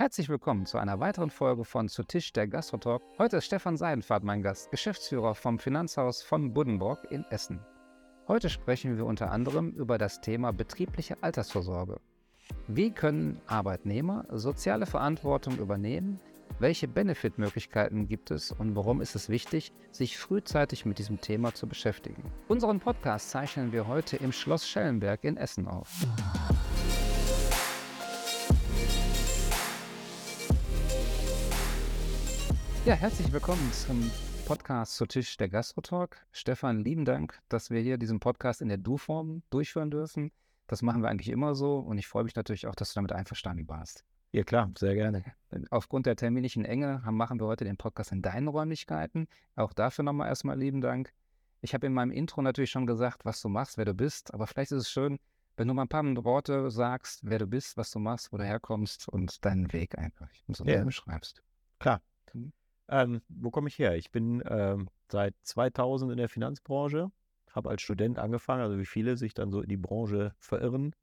Herzlich willkommen zu einer weiteren Folge von Zu Tisch der Gastrotalk. Heute ist Stefan Seidenfahrt mein Gast, Geschäftsführer vom Finanzhaus von Buddenbrock in Essen. Heute sprechen wir unter anderem über das Thema betriebliche Altersvorsorge. Wie können Arbeitnehmer soziale Verantwortung übernehmen? Welche Benefitmöglichkeiten gibt es und warum ist es wichtig, sich frühzeitig mit diesem Thema zu beschäftigen? Unseren Podcast zeichnen wir heute im Schloss Schellenberg in Essen auf. Ja, herzlich willkommen zum Podcast zu Tisch der Gastrotalk. Stefan, lieben Dank, dass wir hier diesen Podcast in der Du-Form durchführen dürfen. Das machen wir eigentlich immer so und ich freue mich natürlich auch, dass du damit einverstanden warst. Ja, klar, sehr gerne. Aufgrund der terminlichen Enge machen wir heute den Podcast in deinen Räumlichkeiten. Auch dafür nochmal erstmal lieben Dank. Ich habe in meinem Intro natürlich schon gesagt, was du machst, wer du bist, aber vielleicht ist es schön, wenn du mal ein paar Worte sagst, wer du bist, was du machst, wo du herkommst und deinen Weg einfach so ja. beschreibst. Klar. Mhm. Ähm, wo komme ich her? Ich bin ähm, seit 2000 in der Finanzbranche, habe als Student angefangen, also wie viele sich dann so in die Branche verirren.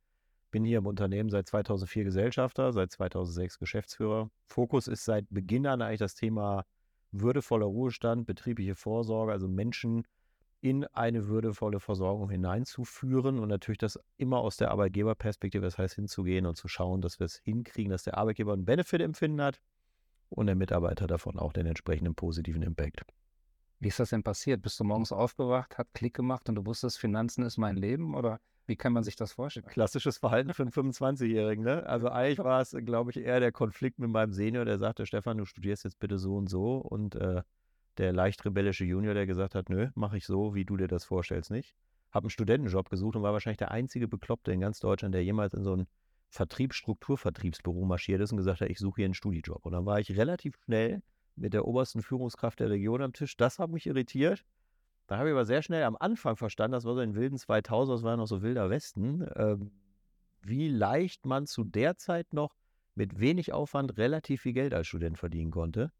Bin hier im Unternehmen seit 2004 Gesellschafter, seit 2006 Geschäftsführer. Fokus ist seit Beginn an eigentlich das Thema würdevoller Ruhestand, betriebliche Vorsorge, also Menschen in eine würdevolle Versorgung hineinzuführen und natürlich das immer aus der Arbeitgeberperspektive, das heißt hinzugehen und zu schauen, dass wir es hinkriegen, dass der Arbeitgeber einen Benefit-Empfinden hat und der Mitarbeiter davon auch den entsprechenden positiven Impact. Wie ist das denn passiert? Bist du morgens aufgewacht, hat Klick gemacht und du wusstest, Finanzen ist mein Leben oder wie kann man sich das vorstellen? Klassisches Verhalten für einen 25-Jährigen, ne? Also eigentlich war es, glaube ich, eher der Konflikt mit meinem Senior, der sagte, Stefan, du studierst jetzt bitte so und so und äh, der leicht rebellische Junior, der gesagt hat, nö, mache ich so, wie du dir das vorstellst, nicht. Habe einen Studentenjob gesucht und war wahrscheinlich der einzige Bekloppte in ganz Deutschland, der jemals in so einen Vertriebs-, Strukturvertriebsbüro marschiert ist und gesagt hat, ich suche hier einen Studijob. Und dann war ich relativ schnell mit der obersten Führungskraft der Region am Tisch. Das hat mich irritiert. Da habe ich aber sehr schnell am Anfang verstanden, das war so in wilden 2000, das war noch so wilder Westen, äh, wie leicht man zu der Zeit noch mit wenig Aufwand relativ viel Geld als Student verdienen konnte.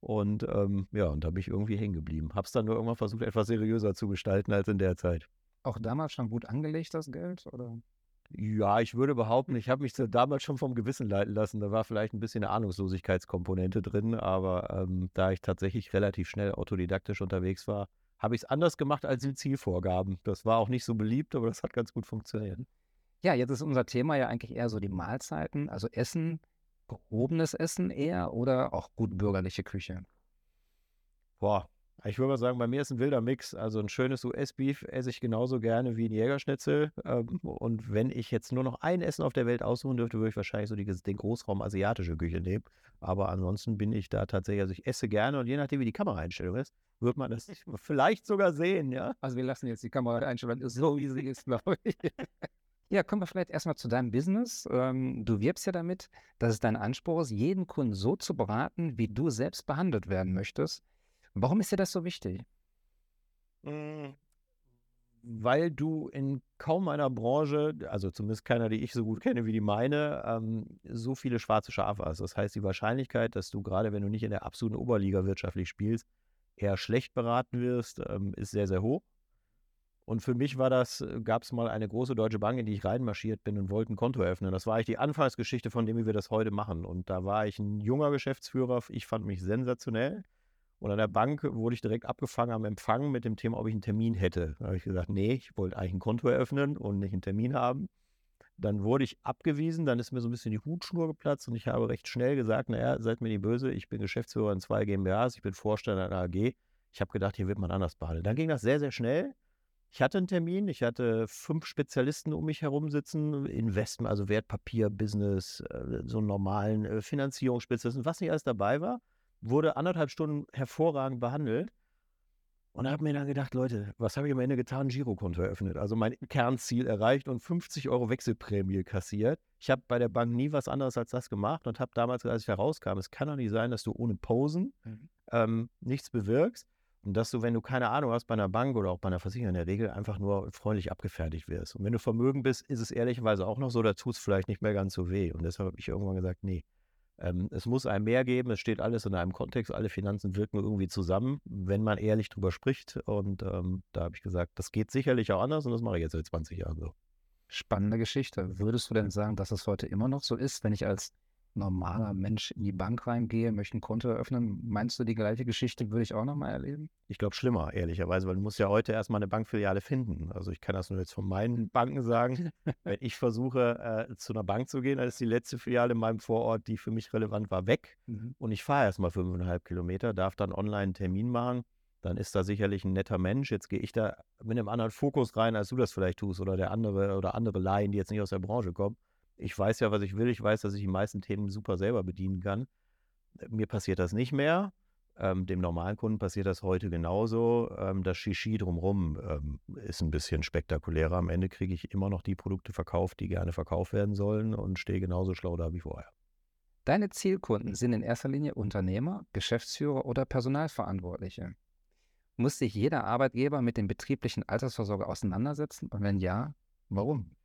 Und ähm, ja, und da bin ich irgendwie hängen geblieben. Habe es dann nur irgendwann versucht, etwas seriöser zu gestalten als in der Zeit. Auch damals schon gut angelegt, das Geld? Oder? Ja, ich würde behaupten, ich habe mich damals schon vom Gewissen leiten lassen. Da war vielleicht ein bisschen eine Ahnungslosigkeitskomponente drin, aber ähm, da ich tatsächlich relativ schnell autodidaktisch unterwegs war, habe ich es anders gemacht als die Zielvorgaben. Das war auch nicht so beliebt, aber das hat ganz gut funktioniert. Ja, jetzt ist unser Thema ja eigentlich eher so die Mahlzeiten, also Essen, gehobenes Essen eher oder auch gut bürgerliche Küche? Boah, ich würde mal sagen, bei mir ist ein wilder Mix. Also ein schönes US-Beef esse ich genauso gerne wie ein Jägerschnitzel. Ähm, und wenn ich jetzt nur noch ein Essen auf der Welt aussuchen dürfte, würde ich wahrscheinlich so die, den Großraum asiatische Küche nehmen. Aber ansonsten bin ich da tatsächlich, also ich esse gerne und je nachdem, wie die Kameraeinstellung ist, wird man das vielleicht sogar sehen, ja. Also wir lassen jetzt die Kameraeinstellung so, wie sie ist, glaube ich. Ja, kommen wir vielleicht erstmal zu deinem Business. Ähm, du wirbst ja damit, dass es dein Anspruch ist, jeden Kunden so zu beraten, wie du selbst behandelt werden möchtest. Warum ist dir das so wichtig? Hm, weil du in kaum einer Branche, also zumindest keiner, die ich so gut kenne wie die meine, ähm, so viele schwarze Schafe hast. Das heißt, die Wahrscheinlichkeit, dass du gerade, wenn du nicht in der absoluten Oberliga wirtschaftlich spielst, eher schlecht beraten wirst, ähm, ist sehr, sehr hoch. Und für mich war das, gab es mal eine große deutsche Bank, in die ich reinmarschiert bin und wollte ein Konto eröffnen. Das war eigentlich die Anfangsgeschichte von dem, wie wir das heute machen. Und da war ich ein junger Geschäftsführer. Ich fand mich sensationell. Und an der Bank wurde ich direkt abgefangen am Empfang mit dem Thema, ob ich einen Termin hätte. Da habe ich gesagt, nee, ich wollte eigentlich ein Konto eröffnen und nicht einen Termin haben. Dann wurde ich abgewiesen, dann ist mir so ein bisschen die Hutschnur geplatzt und ich habe recht schnell gesagt, naja, seid mir nicht böse, ich bin Geschäftsführer in zwei GmbHs, ich bin Vorstand einer AG. Ich habe gedacht, hier wird man anders behandelt. Dann ging das sehr, sehr schnell. Ich hatte einen Termin, ich hatte fünf Spezialisten um mich herum sitzen, Investment, also Wertpapier, Business, äh, so einen normalen äh, Finanzierungsspezialisten, was nicht alles dabei war wurde anderthalb Stunden hervorragend behandelt. Und habe mir dann gedacht, Leute, was habe ich am Ende getan? Girokonto eröffnet. Also mein Kernziel erreicht und 50 Euro Wechselprämie kassiert. Ich habe bei der Bank nie was anderes als das gemacht und habe damals, als ich da rauskam, es kann doch nicht sein, dass du ohne Posen mhm. ähm, nichts bewirkst und dass du, wenn du keine Ahnung hast bei einer Bank oder auch bei einer Versicherung in der Regel, einfach nur freundlich abgefertigt wirst. Und wenn du Vermögen bist, ist es ehrlicherweise auch noch so, da tut es vielleicht nicht mehr ganz so weh. Und deshalb habe ich irgendwann gesagt, nee, ähm, es muss einem mehr geben, es steht alles in einem Kontext, alle Finanzen wirken irgendwie zusammen, wenn man ehrlich drüber spricht. Und ähm, da habe ich gesagt, das geht sicherlich auch anders und das mache ich jetzt seit 20 Jahren so. Spannende Geschichte. Würdest du denn sagen, dass es heute immer noch so ist, wenn ich als normaler Mensch in die Bank reingehe, möchte ein Konto eröffnen, meinst du, die gleiche Geschichte würde ich auch nochmal erleben? Ich glaube schlimmer, ehrlicherweise, weil du musst ja heute erstmal eine Bankfiliale finden. Also ich kann das nur jetzt von meinen Banken sagen. Wenn ich versuche, äh, zu einer Bank zu gehen, dann ist die letzte Filiale in meinem Vorort, die für mich relevant war, weg. Mhm. Und ich fahre erstmal fünfeinhalb Kilometer, darf dann online einen Termin machen. Dann ist da sicherlich ein netter Mensch. Jetzt gehe ich da mit einem anderen Fokus rein, als du das vielleicht tust, oder der andere oder andere Laien, die jetzt nicht aus der Branche kommen ich weiß ja, was ich will. Ich weiß, dass ich die meisten Themen super selber bedienen kann. Mir passiert das nicht mehr. Ähm, dem normalen Kunden passiert das heute genauso. Ähm, das Shishi drumherum ähm, ist ein bisschen spektakulärer. Am Ende kriege ich immer noch die Produkte verkauft, die gerne verkauft werden sollen und stehe genauso schlau da wie vorher. Deine Zielkunden sind in erster Linie Unternehmer, Geschäftsführer oder Personalverantwortliche. Muss sich jeder Arbeitgeber mit dem betrieblichen Altersvorsorge auseinandersetzen? Und wenn ja, warum?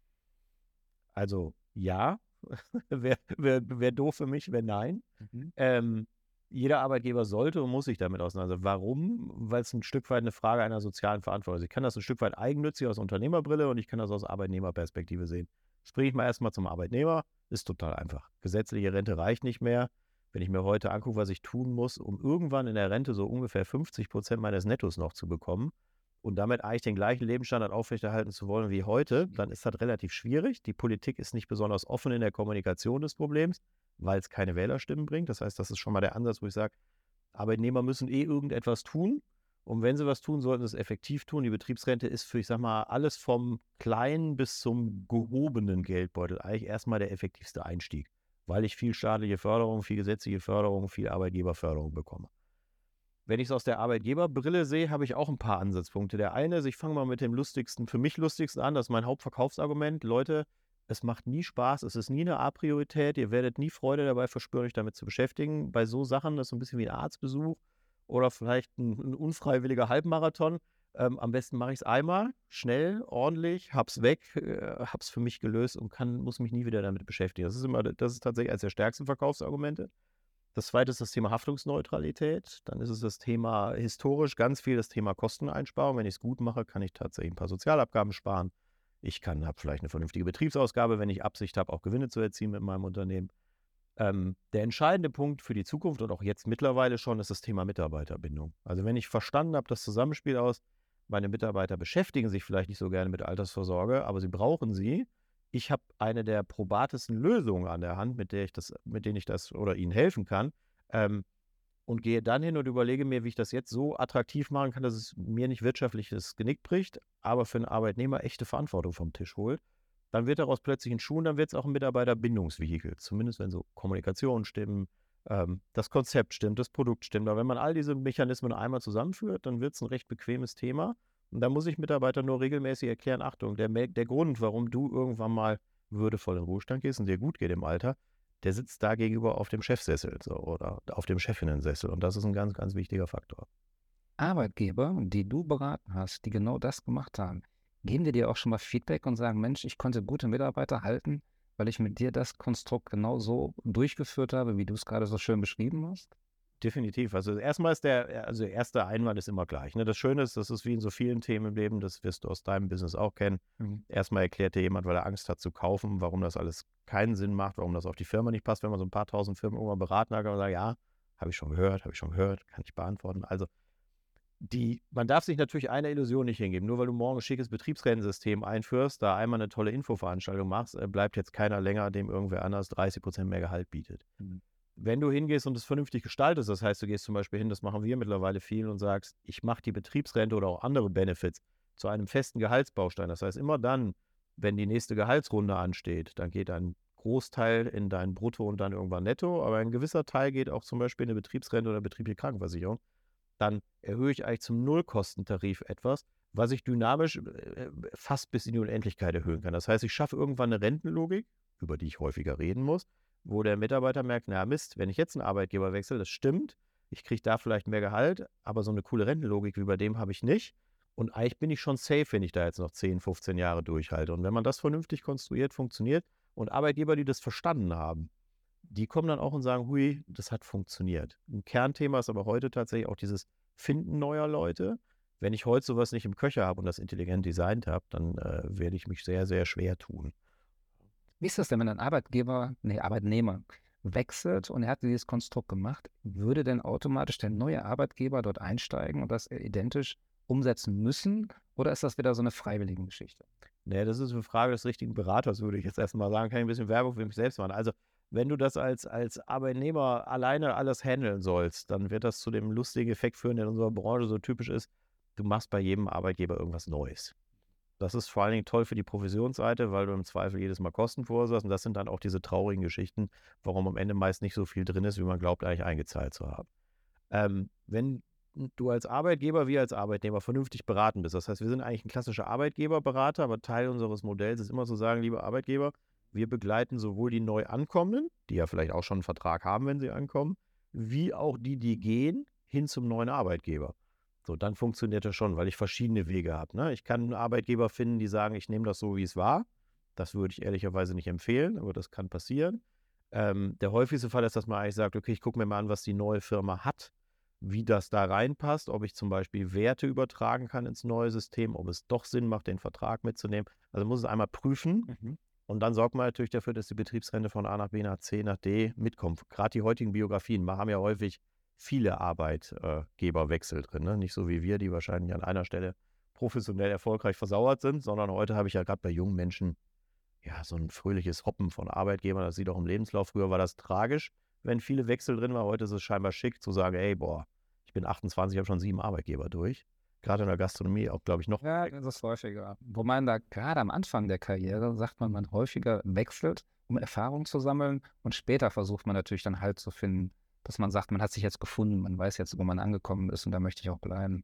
Also ja, wäre wär, wär doof für mich, wenn nein. Mhm. Ähm, jeder Arbeitgeber sollte und muss sich damit auseinandersetzen. Warum? Weil es ein Stück weit eine Frage einer sozialen Verantwortung ist. Ich kann das ein Stück weit eigennützig aus Unternehmerbrille und ich kann das aus Arbeitnehmerperspektive sehen. Springe ich mal erstmal zum Arbeitnehmer, ist total einfach. Gesetzliche Rente reicht nicht mehr. Wenn ich mir heute angucke, was ich tun muss, um irgendwann in der Rente so ungefähr 50 Prozent meines Nettos noch zu bekommen, und damit eigentlich den gleichen Lebensstandard aufrechterhalten zu wollen wie heute, dann ist das relativ schwierig. Die Politik ist nicht besonders offen in der Kommunikation des Problems, weil es keine Wählerstimmen bringt. Das heißt, das ist schon mal der Ansatz, wo ich sage, Arbeitnehmer müssen eh irgendetwas tun. Und wenn sie was tun, sollten sie es effektiv tun. Die Betriebsrente ist für, ich sag mal, alles vom kleinen bis zum gehobenen Geldbeutel eigentlich erstmal der effektivste Einstieg, weil ich viel staatliche Förderung, viel gesetzliche Förderung, viel Arbeitgeberförderung bekomme. Wenn ich es aus der Arbeitgeberbrille sehe, habe ich auch ein paar Ansatzpunkte. Der eine ist, ich fange mal mit dem lustigsten, für mich lustigsten an, das ist mein Hauptverkaufsargument. Leute, es macht nie Spaß, es ist nie eine A-Priorität, ihr werdet nie Freude dabei verspüren, euch damit zu beschäftigen. Bei so Sachen, das ist so ein bisschen wie ein Arztbesuch oder vielleicht ein, ein unfreiwilliger Halbmarathon. Ähm, am besten mache ich es einmal, schnell, ordentlich, hab's weg, äh, hab's für mich gelöst und kann, muss mich nie wieder damit beschäftigen. Das ist immer, das ist tatsächlich eines der stärksten Verkaufsargumente. Das zweite ist das Thema Haftungsneutralität. Dann ist es das Thema historisch ganz viel das Thema Kosteneinsparung. Wenn ich es gut mache, kann ich tatsächlich ein paar Sozialabgaben sparen. Ich kann, habe vielleicht eine vernünftige Betriebsausgabe, wenn ich Absicht habe, auch Gewinne zu erzielen mit meinem Unternehmen. Ähm, der entscheidende Punkt für die Zukunft und auch jetzt mittlerweile schon ist das Thema Mitarbeiterbindung. Also wenn ich verstanden habe, das Zusammenspiel aus, meine Mitarbeiter beschäftigen sich vielleicht nicht so gerne mit Altersvorsorge, aber sie brauchen sie, ich habe eine der probatesten Lösungen an der Hand, mit der ich das, mit denen ich das oder ihnen helfen kann. Ähm, und gehe dann hin und überlege mir, wie ich das jetzt so attraktiv machen kann, dass es mir nicht wirtschaftliches Genick bricht, aber für einen Arbeitnehmer echte Verantwortung vom Tisch holt. Dann wird daraus plötzlich ein Schuh und dann wird es auch ein Mitarbeiterbindungsvehikel. Zumindest wenn so Kommunikation stimmen, ähm, das Konzept stimmt, das Produkt stimmt. Aber wenn man all diese Mechanismen einmal zusammenführt, dann wird es ein recht bequemes Thema. Und da muss ich Mitarbeitern nur regelmäßig erklären, Achtung, der, der Grund, warum du irgendwann mal würdevoll in Ruhestand gehst und dir gut geht im Alter, der sitzt da gegenüber auf dem Chefsessel so, oder auf dem Chefinnensessel. Und das ist ein ganz, ganz wichtiger Faktor. Arbeitgeber, die du beraten hast, die genau das gemacht haben, geben dir auch schon mal Feedback und sagen, Mensch, ich konnte gute Mitarbeiter halten, weil ich mit dir das Konstrukt genau so durchgeführt habe, wie du es gerade so schön beschrieben hast? Definitiv. Also erstmal ist der, also der erste Einwand ist immer gleich. Ne? Das Schöne ist, das ist wie in so vielen Themen im Leben, das wirst du aus deinem Business auch kennen. Mhm. Erstmal erklärt dir jemand, weil er Angst hat zu kaufen, warum das alles keinen Sinn macht, warum das auf die Firma nicht passt. Wenn man so ein paar tausend Firmen irgendwann beraten hat, kann man sagen, ja, habe ich schon gehört, habe ich schon gehört, kann ich beantworten. Also die, man darf sich natürlich eine Illusion nicht hingeben. Nur weil du morgen ein schickes Betriebsrentensystem einführst, da einmal eine tolle Infoveranstaltung machst, äh, bleibt jetzt keiner länger, dem irgendwer anders 30 Prozent mehr Gehalt bietet. Mhm wenn du hingehst und es vernünftig gestaltest, das heißt, du gehst zum Beispiel hin, das machen wir mittlerweile viel und sagst, ich mache die Betriebsrente oder auch andere Benefits zu einem festen Gehaltsbaustein. Das heißt, immer dann, wenn die nächste Gehaltsrunde ansteht, dann geht ein Großteil in dein Brutto und dann irgendwann Netto, aber ein gewisser Teil geht auch zum Beispiel in eine Betriebsrente oder betriebliche Krankenversicherung. Dann erhöhe ich eigentlich zum Nullkostentarif etwas, was ich dynamisch äh, fast bis in die Unendlichkeit erhöhen kann. Das heißt, ich schaffe irgendwann eine Rentenlogik, über die ich häufiger reden muss, wo der Mitarbeiter merkt, na Mist, wenn ich jetzt einen Arbeitgeber wechsle, das stimmt, ich kriege da vielleicht mehr Gehalt, aber so eine coole Rentenlogik wie bei dem habe ich nicht. Und eigentlich bin ich schon safe, wenn ich da jetzt noch 10, 15 Jahre durchhalte. Und wenn man das vernünftig konstruiert, funktioniert und Arbeitgeber, die das verstanden haben, die kommen dann auch und sagen, hui, das hat funktioniert. Ein Kernthema ist aber heute tatsächlich auch dieses Finden neuer Leute. Wenn ich heute sowas nicht im Köcher habe und das intelligent designt habe, dann äh, werde ich mich sehr, sehr schwer tun. Wie ist das denn, wenn ein Arbeitgeber, nee, Arbeitnehmer, wechselt und er hat dieses Konstrukt gemacht, würde denn automatisch der neue Arbeitgeber dort einsteigen und das identisch umsetzen müssen? Oder ist das wieder so eine freiwillige Geschichte? Nee, das ist eine Frage des richtigen Beraters, würde ich jetzt erstmal sagen. Kann ich ein bisschen Werbung für mich selbst machen. Also, wenn du das als, als Arbeitnehmer alleine alles handeln sollst, dann wird das zu dem lustigen Effekt führen, der in unserer Branche so typisch ist. Du machst bei jedem Arbeitgeber irgendwas Neues. Das ist vor allen Dingen toll für die Provisionsseite, weil du im Zweifel jedes Mal Kosten verursachst. Und das sind dann auch diese traurigen Geschichten, warum am Ende meist nicht so viel drin ist, wie man glaubt, eigentlich eingezahlt zu haben. Ähm, wenn du als Arbeitgeber wie als Arbeitnehmer vernünftig beraten bist, das heißt, wir sind eigentlich ein klassischer Arbeitgeberberater, aber Teil unseres Modells ist immer zu sagen, liebe Arbeitgeber, wir begleiten sowohl die neu ankommenden, die ja vielleicht auch schon einen Vertrag haben, wenn sie ankommen, wie auch die, die gehen, hin zum neuen Arbeitgeber. So, dann funktioniert das schon, weil ich verschiedene Wege habe. Ne? Ich kann einen Arbeitgeber finden, die sagen, ich nehme das so, wie es war. Das würde ich ehrlicherweise nicht empfehlen, aber das kann passieren. Ähm, der häufigste Fall ist, dass man eigentlich sagt, okay, ich gucke mir mal an, was die neue Firma hat, wie das da reinpasst, ob ich zum Beispiel Werte übertragen kann ins neue System, ob es doch Sinn macht, den Vertrag mitzunehmen. Also muss es einmal prüfen. Mhm. Und dann sorgt man natürlich dafür, dass die Betriebsrente von A nach B nach C nach D mitkommt. Gerade die heutigen Biografien wir haben ja häufig viele Arbeitgeberwechsel drin. Ne? Nicht so wie wir, die wahrscheinlich an einer Stelle professionell erfolgreich versauert sind, sondern heute habe ich ja gerade bei jungen Menschen ja so ein fröhliches Hoppen von Arbeitgebern. Das sieht auch im Lebenslauf. Früher war das tragisch, wenn viele Wechsel drin waren. Heute ist es scheinbar schick zu sagen, ey, boah, ich bin 28, habe schon sieben Arbeitgeber durch. Gerade in der Gastronomie auch, glaube ich, noch. Ja, das ist häufiger. Wo man da gerade am Anfang der Karriere, sagt man, man häufiger wechselt, um Erfahrung zu sammeln und später versucht man natürlich dann Halt zu finden dass man sagt, man hat sich jetzt gefunden, man weiß jetzt, wo man angekommen ist und da möchte ich auch bleiben.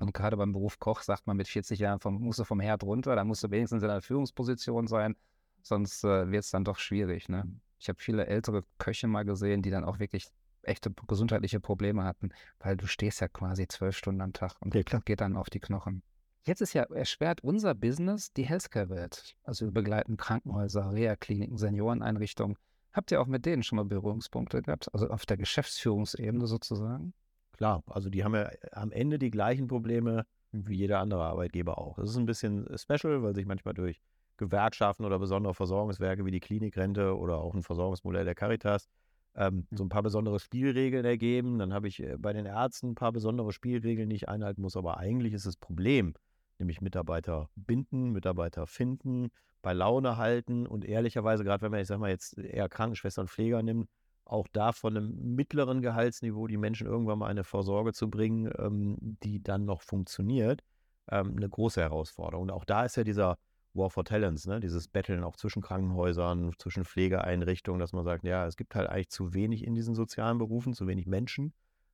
Und gerade beim Beruf Koch sagt man mit 40 Jahren, vom, musst du vom Herd runter, da musst du wenigstens in einer Führungsposition sein, sonst äh, wird es dann doch schwierig. Ne? Ich habe viele ältere Köche mal gesehen, die dann auch wirklich echte gesundheitliche Probleme hatten, weil du stehst ja quasi zwölf Stunden am Tag und ja, geht dann auf die Knochen. Jetzt ist ja erschwert unser Business die Healthcare-Welt. Also wir begleiten Krankenhäuser, Reha-Kliniken, Senioreneinrichtungen. Habt ihr auch mit denen schon mal Berührungspunkte gehabt? Also auf der Geschäftsführungsebene sozusagen? Klar, also die haben ja äh, am Ende die gleichen Probleme wie jeder andere Arbeitgeber auch. Das ist ein bisschen äh, special, weil sich manchmal durch Gewerkschaften oder besondere Versorgungswerke wie die Klinikrente oder auch ein Versorgungsmodell der Caritas ähm, so ein paar besondere Spielregeln ergeben. Dann habe ich äh, bei den Ärzten ein paar besondere Spielregeln, die ich einhalten muss. Aber eigentlich ist das Problem, nämlich Mitarbeiter binden, Mitarbeiter finden bei Laune halten und ehrlicherweise, gerade wenn man, ich sag mal, jetzt eher Krankenschwestern, Pfleger nimmt, auch da von einem mittleren Gehaltsniveau die Menschen irgendwann mal eine Vorsorge zu bringen, ähm, die dann noch funktioniert, ähm, eine große Herausforderung. Und auch da ist ja dieser War for Talents, ne? dieses Betteln auch zwischen Krankenhäusern, zwischen Pflegeeinrichtungen, dass man sagt, ja, es gibt halt eigentlich zu wenig in diesen sozialen Berufen, zu wenig Menschen.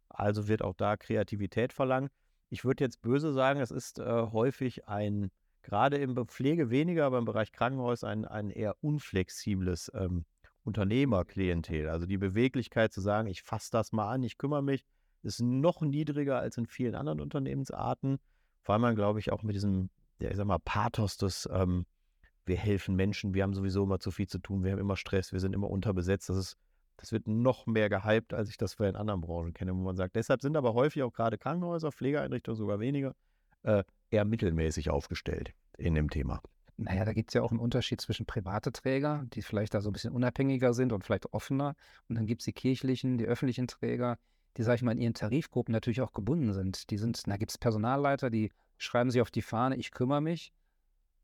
Also wird auch da Kreativität verlangt. Ich würde jetzt böse sagen, es ist äh, häufig ein gerade im Pflege weniger, aber im Bereich Krankenhaus ein, ein eher unflexibles ähm, Unternehmerklientel. Also die Beweglichkeit zu sagen, ich fasse das mal an, ich kümmere mich, ist noch niedriger als in vielen anderen Unternehmensarten, weil man, glaube ich, auch mit diesem, ja, ich sag mal, Pathos des, ähm, wir helfen Menschen, wir haben sowieso immer zu viel zu tun, wir haben immer Stress, wir sind immer unterbesetzt. Das ist, das wird noch mehr gehypt, als ich das für in anderen Branchen kenne, wo man sagt, deshalb sind aber häufig auch gerade Krankenhäuser, Pflegeeinrichtungen sogar weniger, äh, eher mittelmäßig aufgestellt in dem Thema. Naja, da gibt es ja auch einen Unterschied zwischen private Träger, die vielleicht da so ein bisschen unabhängiger sind und vielleicht offener. Und dann gibt es die kirchlichen, die öffentlichen Träger, die, sage ich mal, in ihren Tarifgruppen natürlich auch gebunden sind. Die sind, da gibt es Personalleiter, die schreiben sich auf die Fahne, ich kümmere mich.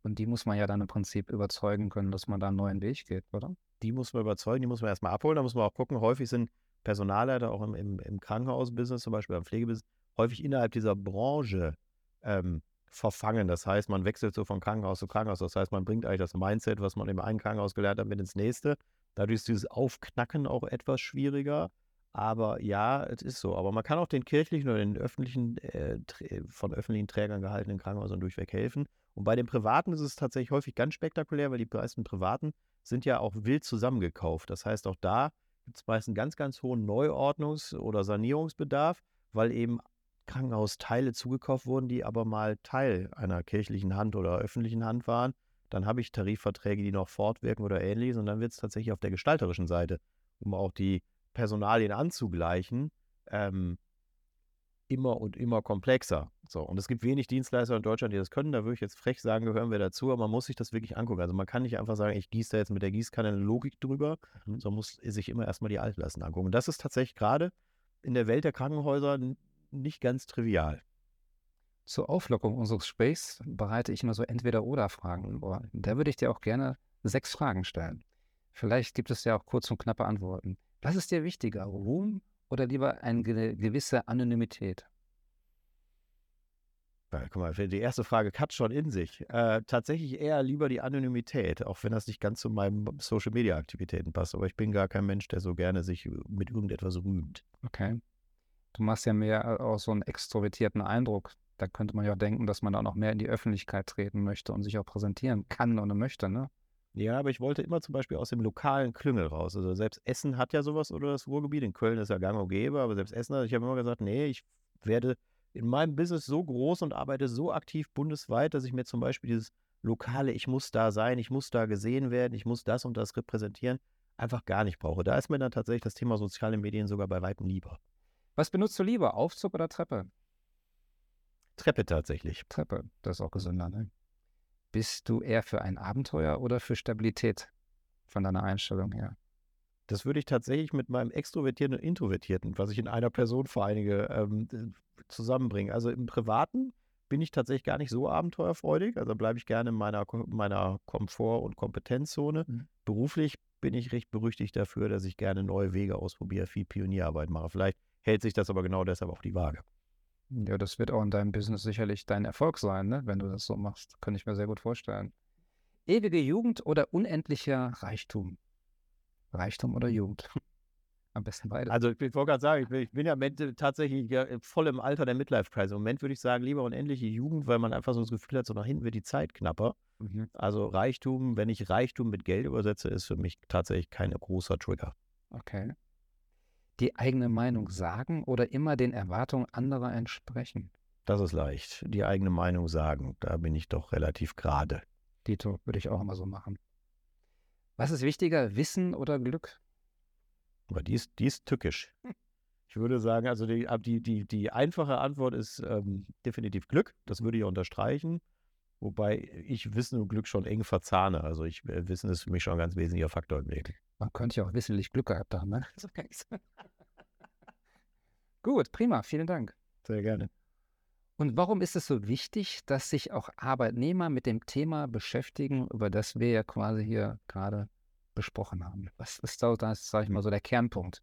Und die muss man ja dann im Prinzip überzeugen können, dass man da einen neuen Weg geht, oder? Die muss man überzeugen, die muss man erstmal abholen. Da muss man auch gucken, häufig sind Personalleiter auch im, im, im Krankenhausbusiness, zum Beispiel beim Pflegebusiness, häufig innerhalb dieser Branche ähm, verfangen. Das heißt, man wechselt so von Krankenhaus zu Krankenhaus. Das heißt, man bringt eigentlich das Mindset, was man im einen Krankenhaus gelernt hat, mit ins nächste. Dadurch ist dieses Aufknacken auch etwas schwieriger. Aber ja, es ist so. Aber man kann auch den kirchlichen oder den öffentlichen, äh, von öffentlichen Trägern gehaltenen Krankenhäusern durchweg helfen. Und bei den Privaten ist es tatsächlich häufig ganz spektakulär, weil die meisten Privaten sind ja auch wild zusammengekauft. Das heißt, auch da gibt es meist einen ganz, ganz hohen Neuordnungs- oder Sanierungsbedarf, weil eben Krankenhausteile zugekauft wurden, die aber mal Teil einer kirchlichen Hand oder öffentlichen Hand waren. Dann habe ich Tarifverträge, die noch fortwirken oder ähnliches. Und dann wird es tatsächlich auf der gestalterischen Seite, um auch die Personalien anzugleichen, ähm, immer und immer komplexer. So, und es gibt wenig Dienstleister in Deutschland, die das können. Da würde ich jetzt frech sagen, gehören wir dazu, aber man muss sich das wirklich angucken. Also man kann nicht einfach sagen, ich gieße da jetzt mit der Gießkanne eine Logik drüber, mhm. sondern muss sich immer erstmal die Altlasten angucken. Und das ist tatsächlich gerade in der Welt der Krankenhäuser nicht ganz trivial. Zur Auflockung unseres Gesprächs bereite ich immer so Entweder-Oder-Fragen vor. Da würde ich dir auch gerne sechs Fragen stellen. Vielleicht gibt es ja auch kurz und knappe Antworten. Was ist dir wichtiger, Ruhm oder lieber eine gewisse Anonymität? Guck mal, die erste Frage hat schon in sich. Äh, tatsächlich eher lieber die Anonymität, auch wenn das nicht ganz zu meinen Social-Media-Aktivitäten passt. Aber ich bin gar kein Mensch, der so gerne sich mit irgendetwas rühmt. Okay. Du machst ja mehr aus so einen extrovertierten Eindruck. Da könnte man ja auch denken, dass man da noch mehr in die Öffentlichkeit treten möchte und sich auch präsentieren kann und möchte, ne? Ja, aber ich wollte immer zum Beispiel aus dem lokalen Klüngel raus. Also selbst Essen hat ja sowas oder das Ruhrgebiet. In Köln ist ja gang und gäbe, aber selbst Essen, ich habe immer gesagt, nee, ich werde in meinem Business so groß und arbeite so aktiv bundesweit, dass ich mir zum Beispiel dieses lokale, ich muss da sein, ich muss da gesehen werden, ich muss das und das repräsentieren, einfach gar nicht brauche. Da ist mir dann tatsächlich das Thema soziale Medien sogar bei weitem lieber. Was benutzt du lieber, Aufzug oder Treppe? Treppe tatsächlich. Treppe, das ist auch gesünder, ne? Bist du eher für ein Abenteuer oder für Stabilität von deiner Einstellung her? Das würde ich tatsächlich mit meinem Extrovertierten und Introvertierten, was ich in einer Person vereinige, ähm, zusammenbringen. Also im Privaten bin ich tatsächlich gar nicht so abenteuerfreudig. Also bleibe ich gerne in meiner, meiner Komfort- und Kompetenzzone. Mhm. Beruflich bin ich recht berüchtigt dafür, dass ich gerne neue Wege ausprobiere, viel Pionierarbeit mache. Vielleicht hält sich das aber genau deshalb auf die Waage. Ja, das wird auch in deinem Business sicherlich dein Erfolg sein, ne? wenn du das so machst. Kann ich mir sehr gut vorstellen. Ewige Jugend oder unendlicher Reichtum? Reichtum oder Jugend? Am besten beide. Also ich, wollte gerade sagen, ich bin, ich bin ja tatsächlich voll im Alter der Midlife-Crisis. Im Moment würde ich sagen, lieber unendliche Jugend, weil man einfach so das Gefühl hat, so nach hinten wird die Zeit knapper. Mhm. Also Reichtum, wenn ich Reichtum mit Geld übersetze, ist für mich tatsächlich kein großer Trigger. Okay. Die eigene Meinung sagen oder immer den Erwartungen anderer entsprechen? Das ist leicht. Die eigene Meinung sagen. Da bin ich doch relativ gerade. Dito, würde ich auch immer so machen. Was ist wichtiger, Wissen oder Glück? Aber die ist, die ist tückisch. Ich würde sagen, also die, die, die, die einfache Antwort ist ähm, definitiv Glück. Das würde ich unterstreichen. Wobei ich Wissen und Glück schon eng verzahne. Also ich, äh, Wissen ist für mich schon ein ganz wesentlicher Faktor im Leben. Man könnte ja auch wissentlich Glück gehabt haben, ne? Gut, prima, vielen Dank. Sehr gerne. Und warum ist es so wichtig, dass sich auch Arbeitnehmer mit dem Thema beschäftigen, über das wir ja quasi hier gerade besprochen haben. Was ist da, das, sage ich mal, so der Kernpunkt?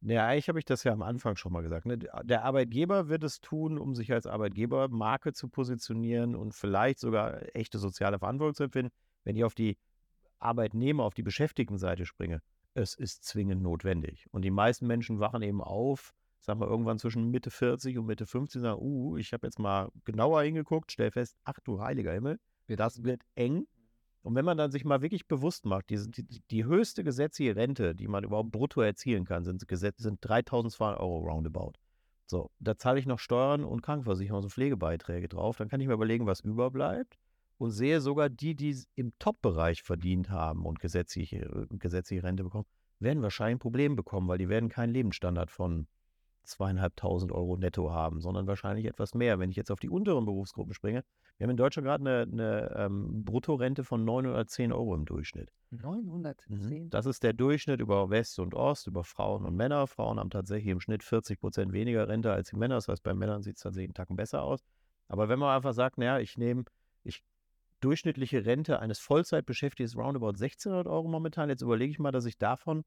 Ja, eigentlich habe ich das ja am Anfang schon mal gesagt. Ne? Der Arbeitgeber wird es tun, um sich als Arbeitgeber Marke zu positionieren und vielleicht sogar echte soziale Verantwortung zu empfinden. Wenn ich auf die Arbeitnehmer, auf die Beschäftigtenseite springe, es ist zwingend notwendig. Und die meisten Menschen wachen eben auf, sagen wir irgendwann zwischen Mitte 40 und Mitte 50 und sagen, uh, ich habe jetzt mal genauer hingeguckt, stell fest, ach du heiliger Himmel, das wird eng. Und wenn man dann sich mal wirklich bewusst macht, die, die, die höchste gesetzliche Rente, die man überhaupt brutto erzielen kann, sind, sind 3200 Euro roundabout. So, da zahle ich noch Steuern und Krankenversicherung, und Pflegebeiträge drauf. Dann kann ich mir überlegen, was überbleibt und sehe sogar die, die im Top-Bereich verdient haben und gesetzliche, gesetzliche Rente bekommen, werden wahrscheinlich ein Problem bekommen, weil die werden keinen Lebensstandard von zweieinhalbtausend Euro netto haben, sondern wahrscheinlich etwas mehr. Wenn ich jetzt auf die unteren Berufsgruppen springe, wir haben in Deutschland gerade eine, eine ähm, Bruttorente von 910 Euro im Durchschnitt. 910? Mhm. Das ist der Durchschnitt über West und Ost, über Frauen und Männer. Frauen haben tatsächlich im Schnitt 40 Prozent weniger Rente als die Männer. Das heißt, bei Männern sieht es tatsächlich einen Tacken besser aus. Aber wenn man einfach sagt, naja, ich nehme, ich durchschnittliche Rente eines Vollzeitbeschäftigten ist roundabout 1600 Euro momentan. Jetzt überlege ich mal, dass ich davon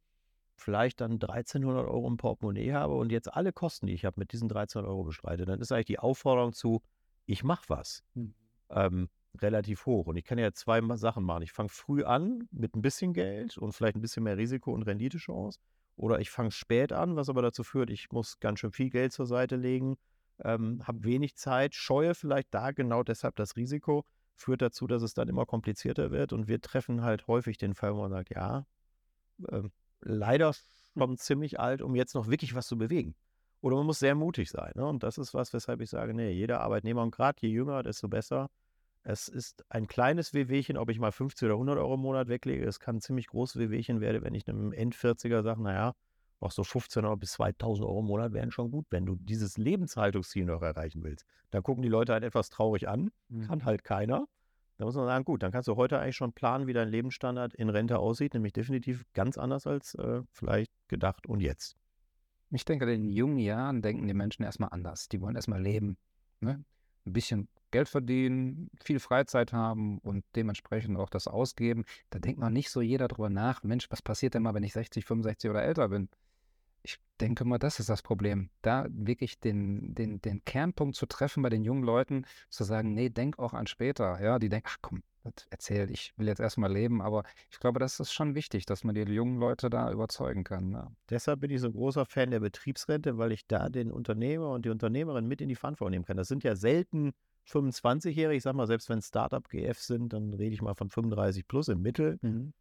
vielleicht dann 1300 Euro im Portemonnaie habe und jetzt alle Kosten, die ich habe, mit diesen 1300 Euro bestreite, dann ist eigentlich die Aufforderung zu, ich mache was, mhm. ähm, relativ hoch. Und ich kann ja zwei Sachen machen. Ich fange früh an mit ein bisschen Geld und vielleicht ein bisschen mehr Risiko und Renditechance. Oder ich fange spät an, was aber dazu führt, ich muss ganz schön viel Geld zur Seite legen, ähm, habe wenig Zeit, scheue vielleicht da genau deshalb das Risiko, führt dazu, dass es dann immer komplizierter wird. Und wir treffen halt häufig den Fall, wo man sagt, ja, ähm, leider schon ziemlich alt, um jetzt noch wirklich was zu bewegen. Oder man muss sehr mutig sein. Ne? Und das ist was, weshalb ich sage, nee, jeder Arbeitnehmer und gerade je jünger, desto besser. Es ist ein kleines Wehwehchen, ob ich mal 50 oder 100 Euro im Monat weglege. Es kann ein ziemlich großes Wehwehchen werden, wenn ich einem End-40er sage, naja, Auch so 1500 bis 2000 Euro im Monat wären schon gut, wenn du dieses Lebenshaltungsziel noch erreichen willst. Da gucken die Leute halt etwas traurig an, mhm. kann halt keiner. Da muss man sagen, gut, dann kannst du heute eigentlich schon planen, wie dein Lebensstandard in Rente aussieht, nämlich definitiv ganz anders als äh, vielleicht gedacht und jetzt. Ich denke, in jungen Jahren denken die Menschen erstmal anders. Die wollen erstmal leben. Ne? Ein bisschen Geld verdienen, viel Freizeit haben und dementsprechend auch das ausgeben. Da denkt noch nicht so jeder drüber nach, Mensch, was passiert denn mal, wenn ich 60, 65 oder älter bin? Ich denke mal, das ist das Problem. Da wirklich den, den, den Kernpunkt zu treffen bei den jungen Leuten, zu sagen, nee, denk auch an später. Ja, die denken, ach komm, erzählt, ich will jetzt erstmal leben, aber ich glaube, das ist schon wichtig, dass man die jungen Leute da überzeugen kann. Ja. Deshalb bin ich so ein großer Fan der Betriebsrente, weil ich da den Unternehmer und die Unternehmerin mit in die Verantwortung nehmen kann. Das sind ja selten 25-Jährige, ich sag mal, selbst wenn Startup-GF sind, dann rede ich mal von 35 plus im Mittel. Mhm.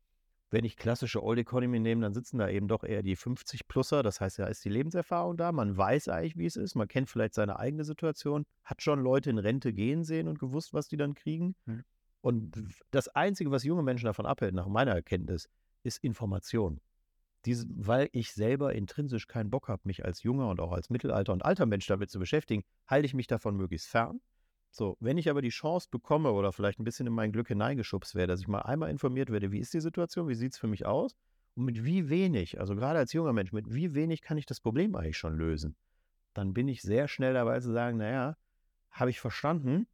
Wenn ich klassische Old Economy nehme, dann sitzen da eben doch eher die 50-Pluser. Das heißt, ja, ist die Lebenserfahrung da. Man weiß eigentlich, wie es ist. Man kennt vielleicht seine eigene Situation, hat schon Leute in Rente gehen sehen und gewusst, was die dann kriegen. Mhm. Und das Einzige, was junge Menschen davon abhält, nach meiner Erkenntnis, ist Information. Diese, weil ich selber intrinsisch keinen Bock habe, mich als junger und auch als Mittelalter und alter Mensch damit zu beschäftigen, halte ich mich davon möglichst fern. So, wenn ich aber die Chance bekomme oder vielleicht ein bisschen in mein Glück hineingeschubst werde, dass ich mal einmal informiert werde, wie ist die Situation, wie sieht es für mich aus und mit wie wenig, also gerade als junger Mensch, mit wie wenig kann ich das Problem eigentlich schon lösen, dann bin ich sehr schnell dabei zu sagen, naja, habe ich verstanden,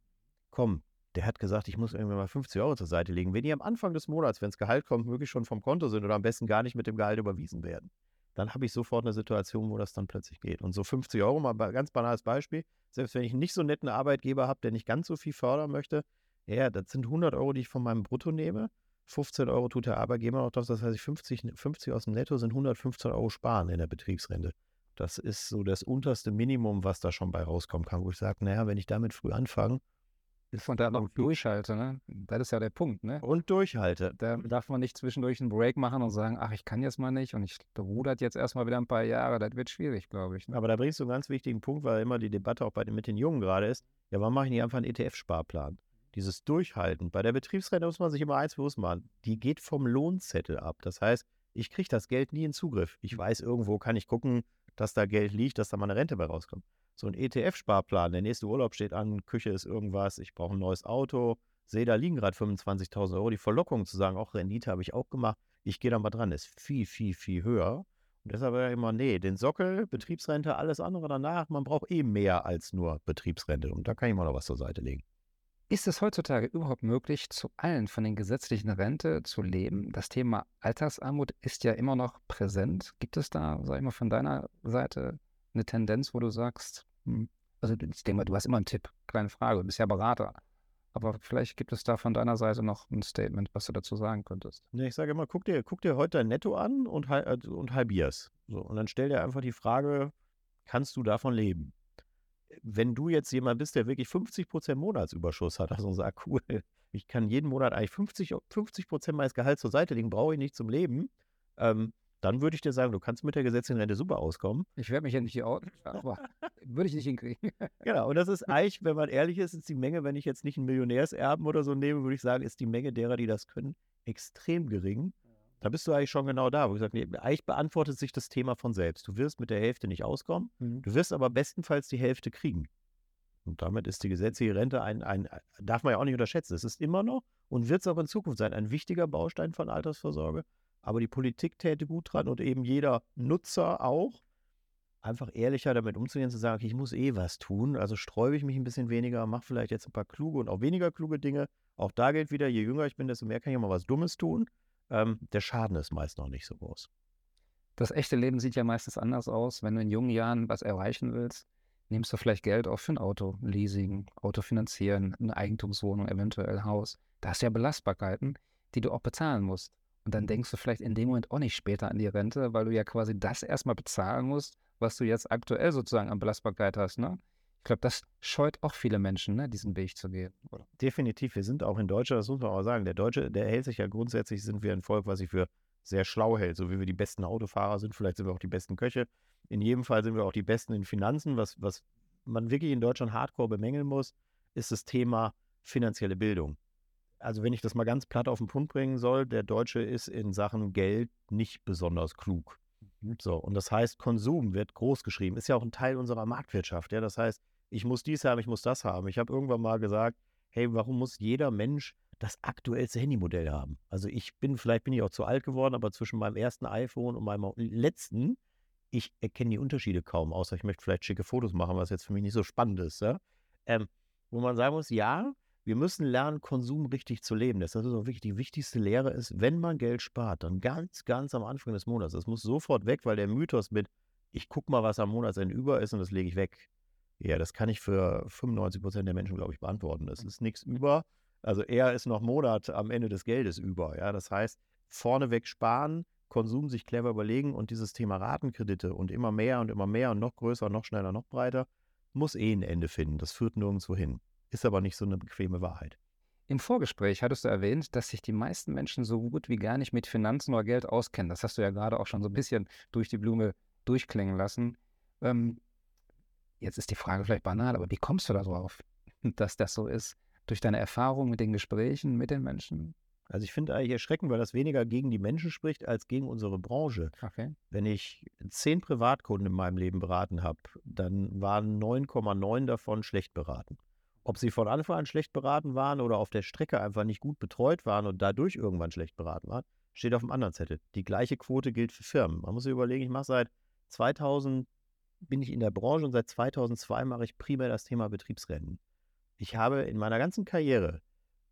komm, der hat gesagt, ich muss irgendwie mal 50 Euro zur Seite legen. Wenn die am Anfang des Monats, wenn das Gehalt kommt, wirklich schon vom Konto sind oder am besten gar nicht mit dem Gehalt überwiesen werden, dann habe ich sofort eine Situation, wo das dann plötzlich geht. Und so 50 Euro, mal ganz banales Beispiel, selbst wenn ich nicht so netten Arbeitgeber habe, der nicht ganz so viel fördern möchte, ja, das sind 100 Euro, die ich von meinem Brutto nehme. 15 Euro tut der Arbeitgeber noch drauf, das heißt, 50, 50 aus dem Netto sind 115 Euro sparen in der Betriebsrente. Das ist so das unterste Minimum, was da schon bei rauskommen kann, wo ich sage, naja, wenn ich damit früh anfange, und da noch durchhalte, ne? Das ist ja der Punkt, ne? Und durchhalte. Da darf man nicht zwischendurch einen Break machen und sagen, ach, ich kann jetzt mal nicht und ich rudert jetzt erstmal wieder ein paar Jahre. Das wird schwierig, glaube ich. Ne? Aber da bringst du einen ganz wichtigen Punkt, weil immer die Debatte auch bei den, mit den Jungen gerade ist. Ja, warum mache ich nicht einfach einen ETF-Sparplan? Dieses Durchhalten. Bei der Betriebsrente muss man sich immer eins bewusst machen. Die geht vom Lohnzettel ab. Das heißt, ich kriege das Geld nie in Zugriff. Ich weiß, irgendwo kann ich gucken, dass da Geld liegt, dass da mal eine Rente bei rauskommt so ein ETF-Sparplan, der nächste Urlaub steht an, Küche ist irgendwas, ich brauche ein neues Auto, sehe, da liegen gerade 25.000 Euro. Die Verlockung zu sagen, auch Rendite habe ich auch gemacht, ich gehe da mal dran, ist viel, viel, viel höher. Und deshalb ja immer, nee, den Sockel, Betriebsrente, alles andere danach, man braucht eh mehr als nur Betriebsrente. Und da kann ich mal noch was zur Seite legen. Ist es heutzutage überhaupt möglich, zu allen von den gesetzlichen Rente zu leben? Das Thema Altersarmut ist ja immer noch präsent. Gibt es da, sag ich mal, von deiner Seite eine Tendenz, wo du sagst, hm, also ich denke mal, du hast immer einen Tipp, kleine Frage, du bist ja Berater. Aber vielleicht gibt es da von deiner Seite noch ein Statement, was du dazu sagen könntest. Nee, ich sage immer, guck dir, guck dir heute dein Netto an und, also, und halbier's. So, und dann stell dir einfach die Frage, kannst du davon leben? Wenn du jetzt jemand bist, der wirklich 50% Monatsüberschuss hat, also sagt, cool, ich kann jeden Monat eigentlich 50, 50% meines Gehalts zur Seite legen, brauche ich nicht zum Leben, ähm, dann würde ich dir sagen, du kannst mit der gesetzlichen Rente super auskommen. Ich werde mich ja nicht hier outen, aber würde ich nicht hinkriegen. genau, und das ist eigentlich, wenn man ehrlich ist, ist die Menge, wenn ich jetzt nicht einen Millionärserben oder so nehme, würde ich sagen, ist die Menge derer, die das können, extrem gering. Da bist du eigentlich schon genau da, wo ich sage, nee, eigentlich beantwortet sich das Thema von selbst. Du wirst mit der Hälfte nicht auskommen, mhm. du wirst aber bestenfalls die Hälfte kriegen. Und damit ist die gesetzliche Rente ein, ein, darf man ja auch nicht unterschätzen. Es ist immer noch und wird es auch in Zukunft sein, ein wichtiger Baustein von Altersvorsorge. Aber die Politik täte gut dran und eben jeder Nutzer auch, einfach ehrlicher damit umzugehen, zu sagen, okay, ich muss eh was tun, also sträube ich mich ein bisschen weniger, mache vielleicht jetzt ein paar kluge und auch weniger kluge Dinge. Auch da gilt wieder, je jünger ich bin, desto mehr kann ich mal was Dummes tun. Ähm, der Schaden ist meist noch nicht so groß. Das echte Leben sieht ja meistens anders aus. Wenn du in jungen Jahren was erreichen willst, nimmst du vielleicht Geld auf für ein Auto, Leasing, Auto finanzieren, eine Eigentumswohnung, eventuell Haus. Da hast du ja Belastbarkeiten, die du auch bezahlen musst. Und dann denkst du vielleicht in dem Moment auch nicht später an die Rente, weil du ja quasi das erstmal bezahlen musst, was du jetzt aktuell sozusagen an Belastbarkeit hast. Ne? Ich glaube, das scheut auch viele Menschen, ne, diesen Weg zu gehen. Oder? Definitiv. Wir sind auch in Deutschland, das muss man auch sagen. Der Deutsche, der hält sich ja grundsätzlich, sind wir ein Volk, was sich für sehr schlau hält. So wie wir die besten Autofahrer sind, vielleicht sind wir auch die besten Köche. In jedem Fall sind wir auch die besten in Finanzen. Was, was man wirklich in Deutschland hardcore bemängeln muss, ist das Thema finanzielle Bildung also wenn ich das mal ganz platt auf den Punkt bringen soll, der Deutsche ist in Sachen Geld nicht besonders klug. So, und das heißt, Konsum wird groß geschrieben, ist ja auch ein Teil unserer Marktwirtschaft. Ja? Das heißt, ich muss dies haben, ich muss das haben. Ich habe irgendwann mal gesagt, hey, warum muss jeder Mensch das aktuellste Handymodell haben? Also ich bin, vielleicht bin ich auch zu alt geworden, aber zwischen meinem ersten iPhone und meinem letzten, ich erkenne die Unterschiede kaum, außer ich möchte vielleicht schicke Fotos machen, was jetzt für mich nicht so spannend ist. Ja? Ähm, wo man sagen muss, ja, wir müssen lernen, Konsum richtig zu leben. Das ist auch wirklich die wichtigste Lehre ist, wenn man Geld spart, dann ganz, ganz am Anfang des Monats. Das muss sofort weg, weil der Mythos mit, ich gucke mal, was am Monatsende über ist und das lege ich weg. Ja, das kann ich für 95 Prozent der Menschen, glaube ich, beantworten. Es ist nichts über. Also eher ist noch Monat am Ende des Geldes über. Ja, das heißt, vorneweg sparen, Konsum sich clever überlegen und dieses Thema Ratenkredite und immer mehr und immer mehr und noch größer, noch schneller, noch breiter, muss eh ein Ende finden. Das führt nirgendwo hin ist aber nicht so eine bequeme Wahrheit. Im Vorgespräch hattest du erwähnt, dass sich die meisten Menschen so gut wie gar nicht mit Finanzen oder Geld auskennen. Das hast du ja gerade auch schon so ein bisschen durch die Blume durchklingen lassen. Ähm, jetzt ist die Frage vielleicht banal, aber wie kommst du darauf, dass das so ist? Durch deine Erfahrung mit den Gesprächen mit den Menschen? Also ich finde eigentlich erschreckend, weil das weniger gegen die Menschen spricht als gegen unsere Branche. Okay. Wenn ich zehn Privatkunden in meinem Leben beraten habe, dann waren 9,9 davon schlecht beraten. Ob sie von Anfang an schlecht beraten waren oder auf der Strecke einfach nicht gut betreut waren und dadurch irgendwann schlecht beraten waren, steht auf dem anderen Zettel. Die gleiche Quote gilt für Firmen. Man muss sich überlegen, ich mache seit 2000, bin ich in der Branche und seit 2002 mache ich primär das Thema Betriebsrenten. Ich habe in meiner ganzen Karriere,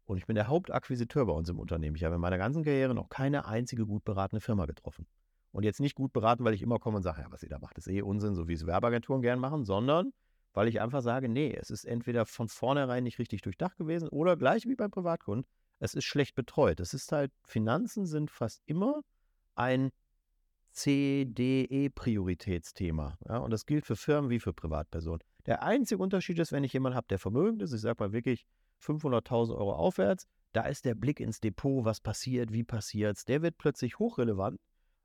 und ich bin der Hauptakquisiteur bei uns im Unternehmen, ich habe in meiner ganzen Karriere noch keine einzige gut beratende Firma getroffen. Und jetzt nicht gut beraten, weil ich immer komme und sage, ja, was ihr da macht, ist eh Unsinn, so wie es Werbeagenturen gern machen, sondern weil ich einfach sage, nee, es ist entweder von vornherein nicht richtig durchdacht gewesen oder gleich wie beim Privatkunden, es ist schlecht betreut. Es ist halt, Finanzen sind fast immer ein CDE-Prioritätsthema. Ja, und das gilt für Firmen wie für Privatpersonen. Der einzige Unterschied ist, wenn ich jemanden habe, der vermögend ist, ich sage mal wirklich 500.000 Euro aufwärts, da ist der Blick ins Depot, was passiert, wie passiert es, der wird plötzlich hochrelevant,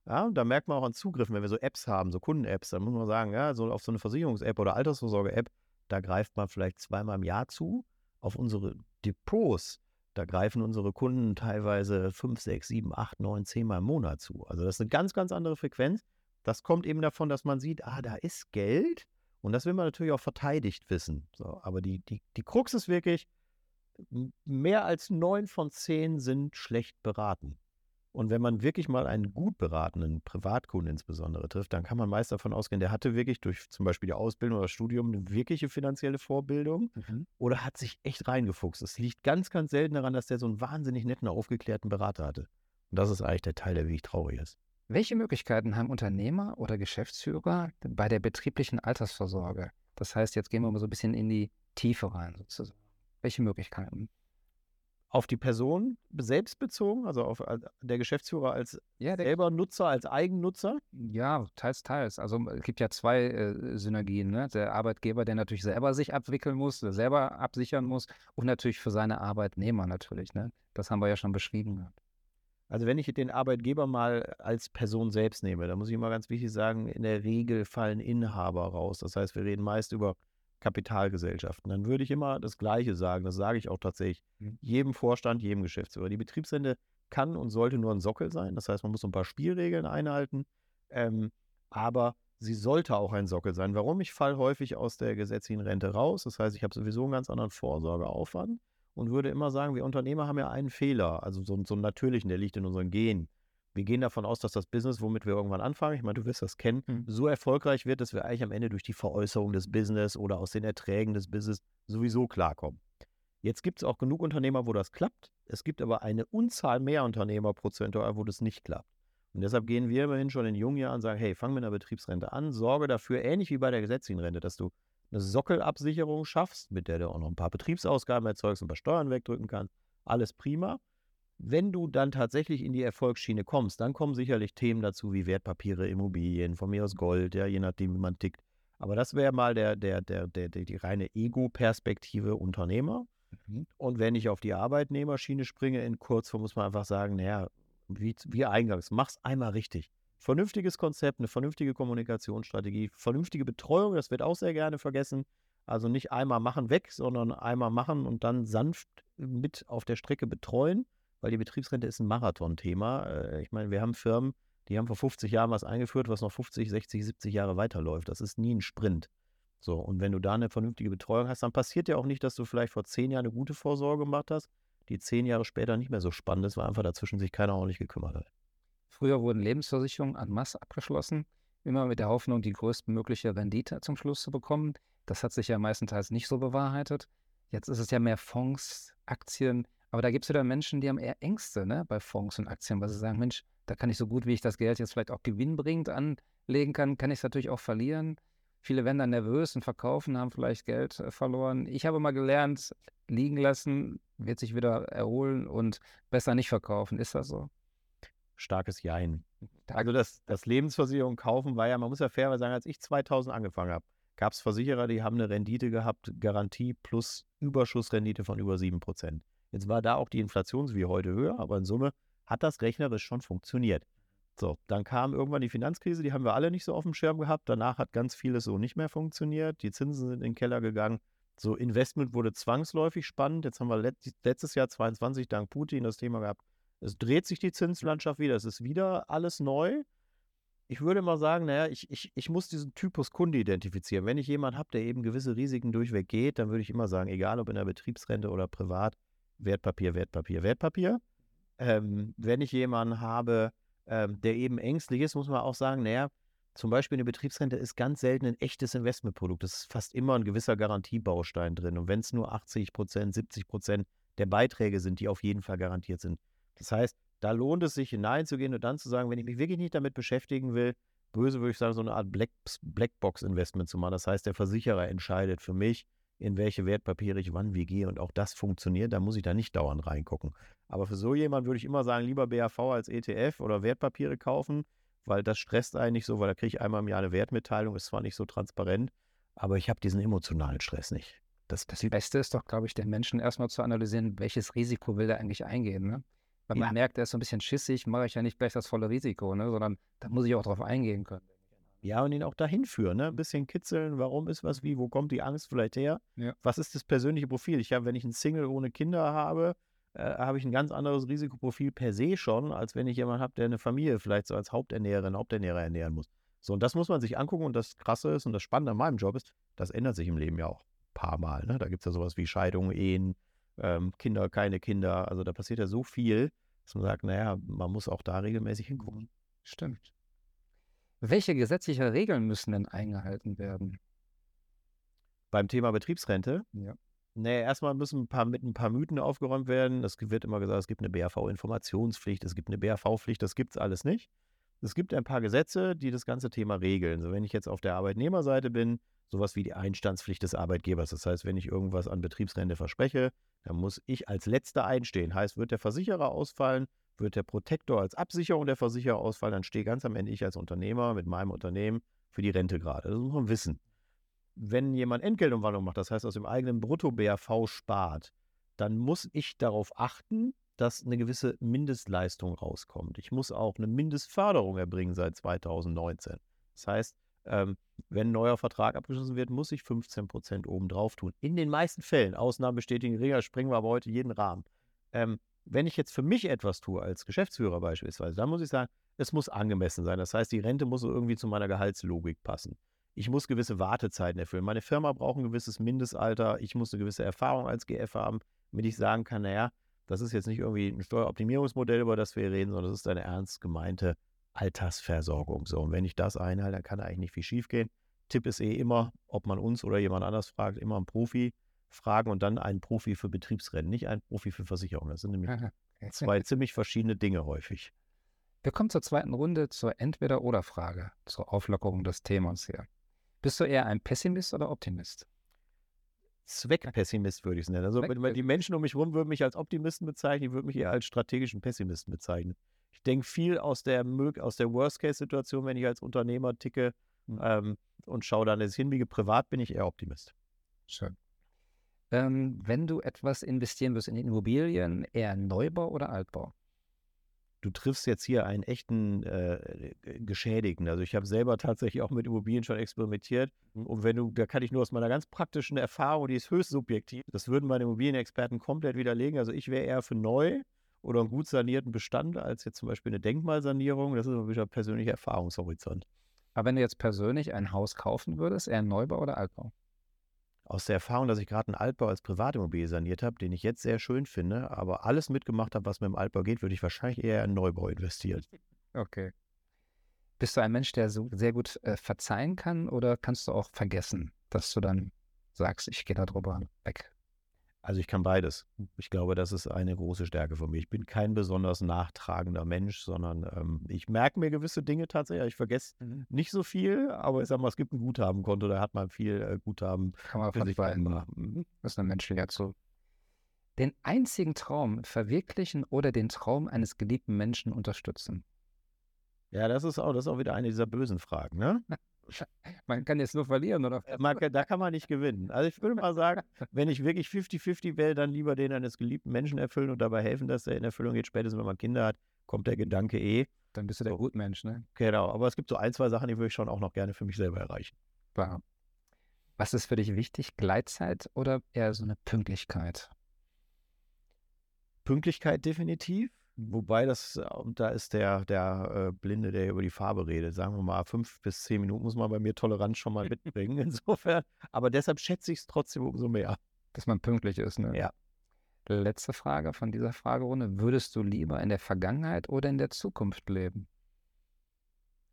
ja, da merkt man auch an Zugriffen, wenn wir so Apps haben, so Kunden-Apps, dann muss man sagen, ja, so auf so eine Versicherungs-App oder Altersvorsorge-App, da greift man vielleicht zweimal im Jahr zu. Auf unsere Depots, da greifen unsere Kunden teilweise fünf, sechs, sieben, acht, neun, zehnmal im Monat zu. Also das ist eine ganz, ganz andere Frequenz. Das kommt eben davon, dass man sieht, ah, da ist Geld. Und das will man natürlich auch verteidigt wissen. So, aber die, die, die Krux ist wirklich, mehr als neun von zehn sind schlecht beraten. Und wenn man wirklich mal einen gut beratenden Privatkunden insbesondere trifft, dann kann man meist davon ausgehen, der hatte wirklich durch zum Beispiel die Ausbildung oder das Studium eine wirkliche finanzielle Vorbildung mhm. oder hat sich echt reingefuchst. Es liegt ganz, ganz selten daran, dass der so einen wahnsinnig netten, aufgeklärten Berater hatte. Und das ist eigentlich der Teil, der wirklich traurig ist. Welche Möglichkeiten haben Unternehmer oder Geschäftsführer bei der betrieblichen Altersvorsorge? Das heißt, jetzt gehen wir mal so ein bisschen in die Tiefe rein sozusagen. Welche Möglichkeiten? Auf die Person selbst bezogen, also auf äh, der Geschäftsführer als ja, der, selber Nutzer, als Eigennutzer? Ja, teils, teils. Also es gibt ja zwei äh, Synergien. Ne? Der Arbeitgeber, der natürlich selber sich abwickeln muss, selber absichern muss und natürlich für seine Arbeitnehmer natürlich. Ne? Das haben wir ja schon beschrieben. Also wenn ich den Arbeitgeber mal als Person selbst nehme, dann muss ich immer ganz wichtig sagen, in der Regel fallen Inhaber raus. Das heißt, wir reden meist über Kapitalgesellschaften, dann würde ich immer das Gleiche sagen. Das sage ich auch tatsächlich mhm. jedem Vorstand, jedem Geschäftsführer. Die Betriebsrente kann und sollte nur ein Sockel sein. Das heißt, man muss ein paar Spielregeln einhalten. Ähm, aber sie sollte auch ein Sockel sein. Warum? Ich falle häufig aus der gesetzlichen Rente raus. Das heißt, ich habe sowieso einen ganz anderen Vorsorgeaufwand und würde immer sagen, wir Unternehmer haben ja einen Fehler, also so, so einen natürlichen, der liegt in unseren Genen wir gehen davon aus, dass das Business, womit wir irgendwann anfangen, ich meine, du wirst das kennen, mhm. so erfolgreich wird, dass wir eigentlich am Ende durch die Veräußerung des Business oder aus den Erträgen des Business sowieso klarkommen. Jetzt gibt es auch genug Unternehmer, wo das klappt. Es gibt aber eine Unzahl mehr Unternehmer prozentual, wo das nicht klappt. Und deshalb gehen wir immerhin schon in jungen Jahren und sagen, hey, fang mit einer Betriebsrente an, sorge dafür, ähnlich wie bei der gesetzlichen Rente, dass du eine Sockelabsicherung schaffst, mit der du auch noch ein paar Betriebsausgaben erzeugst und ein paar Steuern wegdrücken kannst. Alles prima. Wenn du dann tatsächlich in die Erfolgsschiene kommst, dann kommen sicherlich Themen dazu wie Wertpapiere, Immobilien, von mir aus Gold, ja, je nachdem, wie man tickt. Aber das wäre mal der, der, der, der, der, die reine Ego-Perspektive Unternehmer. Mhm. Und wenn ich auf die Arbeitnehmerschiene springe, in Kurzform muss man einfach sagen, naja, wie, wie eingangs, mach's einmal richtig. Vernünftiges Konzept, eine vernünftige Kommunikationsstrategie, vernünftige Betreuung, das wird auch sehr gerne vergessen. Also nicht einmal machen weg, sondern einmal machen und dann sanft mit auf der Strecke betreuen weil die Betriebsrente ist ein Marathonthema. Äh, ich meine, wir haben Firmen, Die haben vor 50 Jahren was eingeführt, was noch 50, 60, 70 Jahre weiterläuft. Das ist nie ein Sprint. So, und wenn du da eine vernünftige Betreuung hast, dann passiert ja auch nicht, dass du vielleicht vor zehn Jahren eine gute Vorsorge gemacht hast, die zehn Jahre später nicht mehr so spannend ist, weil einfach dazwischen sich keiner ordentlich gekümmert hat. Früher wurden Lebensversicherungen an Masse abgeschlossen, immer mit der Hoffnung, die größtmögliche Rendite zum Schluss zu bekommen. Das hat sich ja meistenteils nicht so bewahrheitet. Jetzt ist es ja mehr Fonds, Aktien, aber da gibt es wieder Menschen, die haben eher Ängste ne, bei Fonds und Aktien, weil sie sagen, Mensch, da kann ich so gut, wie ich das Geld jetzt vielleicht auch gewinnbringend anlegen kann, kann ich es natürlich auch verlieren. Viele werden dann nervös und verkaufen, haben vielleicht Geld äh, verloren. Ich habe mal gelernt, liegen lassen, wird sich wieder erholen und besser nicht verkaufen. Ist das so? Starkes Jein. Also das, das Lebensversicherung kaufen war ja, man muss ja fairerweise sagen, als ich 2000 angefangen habe, gab es Versicherer, die haben eine Rendite gehabt, Garantie plus Überschussrendite von über 7%. Jetzt war da auch die Inflation wie heute höher, aber in Summe hat das rechnerisch schon funktioniert. So, dann kam irgendwann die Finanzkrise, die haben wir alle nicht so auf dem Schirm gehabt. Danach hat ganz vieles so nicht mehr funktioniert. Die Zinsen sind in den Keller gegangen. So, Investment wurde zwangsläufig spannend. Jetzt haben wir let letztes Jahr 22 dank Putin das Thema gehabt. Es dreht sich die Zinslandschaft wieder. Es ist wieder alles neu. Ich würde mal sagen, naja, ich, ich, ich muss diesen Typus Kunde identifizieren. Wenn ich jemanden habe, der eben gewisse Risiken durchweg geht, dann würde ich immer sagen, egal ob in der Betriebsrente oder privat, Wertpapier, Wertpapier, Wertpapier. Ähm, wenn ich jemanden habe, ähm, der eben ängstlich ist, muss man auch sagen, naja, zum Beispiel eine Betriebsrente ist ganz selten ein echtes Investmentprodukt. Es ist fast immer ein gewisser Garantiebaustein drin. Und wenn es nur 80 Prozent, 70 Prozent der Beiträge sind, die auf jeden Fall garantiert sind. Das heißt, da lohnt es sich hineinzugehen und dann zu sagen, wenn ich mich wirklich nicht damit beschäftigen will, böse würde ich sagen, so eine Art Black, Blackbox-Investment zu machen. Das heißt, der Versicherer entscheidet für mich, in welche Wertpapiere ich wann wie gehe und auch das funktioniert, da muss ich da nicht dauernd reingucken. Aber für so jemanden würde ich immer sagen, lieber BAV als ETF oder Wertpapiere kaufen, weil das stresst eigentlich so, weil da kriege ich einmal im Jahr eine Wertmitteilung, ist zwar nicht so transparent, aber ich habe diesen emotionalen Stress nicht. Das, das Beste ist doch, glaube ich, den Menschen erstmal zu analysieren, welches Risiko will er eigentlich eingehen. Ne? Weil man ja. merkt, er ist so ein bisschen schissig, mache ich ja nicht gleich das volle Risiko, ne? sondern da muss ich auch drauf eingehen können. Ja, und ihn auch dahin führen, ne? Ein bisschen kitzeln, warum ist was wie, wo kommt die Angst vielleicht her? Ja. Was ist das persönliche Profil? Ich habe, wenn ich einen Single ohne Kinder habe, äh, habe ich ein ganz anderes Risikoprofil per se schon, als wenn ich jemanden habe, der eine Familie vielleicht so als Haupternährerin, Haupternährer ernähren muss. So, und das muss man sich angucken und das Krasse ist und das Spannende an meinem Job ist, das ändert sich im Leben ja auch ein paar Mal. Ne? Da gibt es ja sowas wie Scheidungen, Ehen, ähm, Kinder, keine Kinder. Also da passiert ja so viel, dass man sagt, naja, man muss auch da regelmäßig hingucken. Stimmt. Welche gesetzliche Regeln müssen denn eingehalten werden? Beim Thema Betriebsrente? Ja. Nee, erstmal müssen ein paar, mit ein paar Mythen aufgeräumt werden. Es wird immer gesagt, es gibt eine BAV-Informationspflicht, es gibt eine BAV-Pflicht, das gibt es alles nicht. Es gibt ein paar Gesetze, die das ganze Thema regeln. So, wenn ich jetzt auf der Arbeitnehmerseite bin, sowas wie die Einstandspflicht des Arbeitgebers. Das heißt, wenn ich irgendwas an Betriebsrente verspreche, dann muss ich als Letzter einstehen. Heißt, wird der Versicherer ausfallen, wird der Protektor als Absicherung der Versicherer ausfallen, dann stehe ganz am Ende ich als Unternehmer mit meinem Unternehmen für die Rente gerade. Das muss man wissen. Wenn jemand Entgeltumwandlung macht, das heißt aus dem eigenen Brutto-BRV spart, dann muss ich darauf achten, dass eine gewisse Mindestleistung rauskommt. Ich muss auch eine Mindestförderung erbringen seit 2019. Das heißt, ähm, wenn ein neuer Vertrag abgeschlossen wird, muss ich 15 Prozent obendrauf tun. In den meisten Fällen, Ausnahmen bestätigen Regeln, springen wir aber heute jeden Rahmen. Wenn ich jetzt für mich etwas tue, als Geschäftsführer beispielsweise, dann muss ich sagen, es muss angemessen sein. Das heißt, die Rente muss irgendwie zu meiner Gehaltslogik passen. Ich muss gewisse Wartezeiten erfüllen. Meine Firma braucht ein gewisses Mindestalter. Ich muss eine gewisse Erfahrung als GF haben, damit ich sagen kann, naja, das ist jetzt nicht irgendwie ein Steueroptimierungsmodell, über das wir reden, sondern das ist eine ernst gemeinte Altersversorgung. So, und wenn ich das einhalte, dann kann eigentlich nicht viel schiefgehen. Tipp ist eh immer, ob man uns oder jemand anders fragt, immer einen Profi fragen und dann einen Profi für Betriebsrennen, nicht einen Profi für Versicherung. Das sind nämlich zwei ziemlich verschiedene Dinge häufig. Wir kommen zur zweiten Runde, zur Entweder-Oder-Frage, zur Auflockerung des Themas hier. Bist du eher ein Pessimist oder Optimist? Zweckpessimist würde ich es nennen. Also die Menschen um mich herum würden mich als Optimisten bezeichnen, ich würde mich eher als strategischen Pessimisten bezeichnen. Ich denke viel aus der, aus der Worst-Case-Situation, wenn ich als Unternehmer ticke mhm. ähm, und schaue dann, dass ich hinbiege. Privat bin ich eher Optimist. Schön. Ähm, wenn du etwas investieren wirst in Immobilien, eher Neubau oder Altbau? Du triffst jetzt hier einen echten äh, Geschädigten. Also ich habe selber tatsächlich auch mit Immobilien schon experimentiert. Mhm. Und wenn du, da kann ich nur aus meiner ganz praktischen Erfahrung, die ist höchst subjektiv, das würden meine Immobilienexperten komplett widerlegen. Also ich wäre eher für neu oder einen gut sanierten Bestand als jetzt zum Beispiel eine Denkmalsanierung. Das ist aber wieder persönlicher Erfahrungshorizont. Aber wenn du jetzt persönlich ein Haus kaufen würdest, eher Neubau oder Altbau? Aus der Erfahrung, dass ich gerade einen Altbau als Privatimmobilie saniert habe, den ich jetzt sehr schön finde, aber alles mitgemacht habe, was mit dem Altbau geht, würde ich wahrscheinlich eher in Neubau investieren. Okay. Bist du ein Mensch, der so sehr gut äh, verzeihen kann oder kannst du auch vergessen, dass du dann sagst, ich gehe da drüber weg? Also ich kann beides. Ich glaube, das ist eine große Stärke von mir. Ich bin kein besonders nachtragender Mensch, sondern ähm, ich merke mir gewisse Dinge tatsächlich. Ich vergesse mhm. nicht so viel, aber ich sag mal, es gibt ein Guthabenkonto, da hat man viel äh, Guthaben. Kann man für sich behalten. Mhm. Das ist ein menschlicher Zug. Den einzigen Traum verwirklichen oder den Traum eines geliebten Menschen unterstützen? Ja, das ist auch, das ist auch wieder eine dieser bösen Fragen, ne? Man kann jetzt nur verlieren, oder? Äh, man, da kann man nicht gewinnen. Also ich würde mal sagen, wenn ich wirklich 50-50 wähle, dann lieber den eines geliebten Menschen erfüllen und dabei helfen, dass er in Erfüllung geht. Spätestens, wenn man Kinder hat, kommt der Gedanke eh. Dann bist du der so. Gutmensch, ne? Genau, aber es gibt so ein, zwei Sachen, die würde ich schon auch noch gerne für mich selber erreichen. Klar. Was ist für dich wichtig? Gleitzeit oder eher so eine Pünktlichkeit? Pünktlichkeit definitiv. Wobei das, und da ist der, der äh, Blinde, der über die Farbe redet. Sagen wir mal, fünf bis zehn Minuten muss man bei mir Toleranz schon mal mitbringen. Insofern. Aber deshalb schätze ich es trotzdem umso mehr. Dass man pünktlich ist, ne? Ja. Letzte Frage von dieser Fragerunde. Würdest du lieber in der Vergangenheit oder in der Zukunft leben?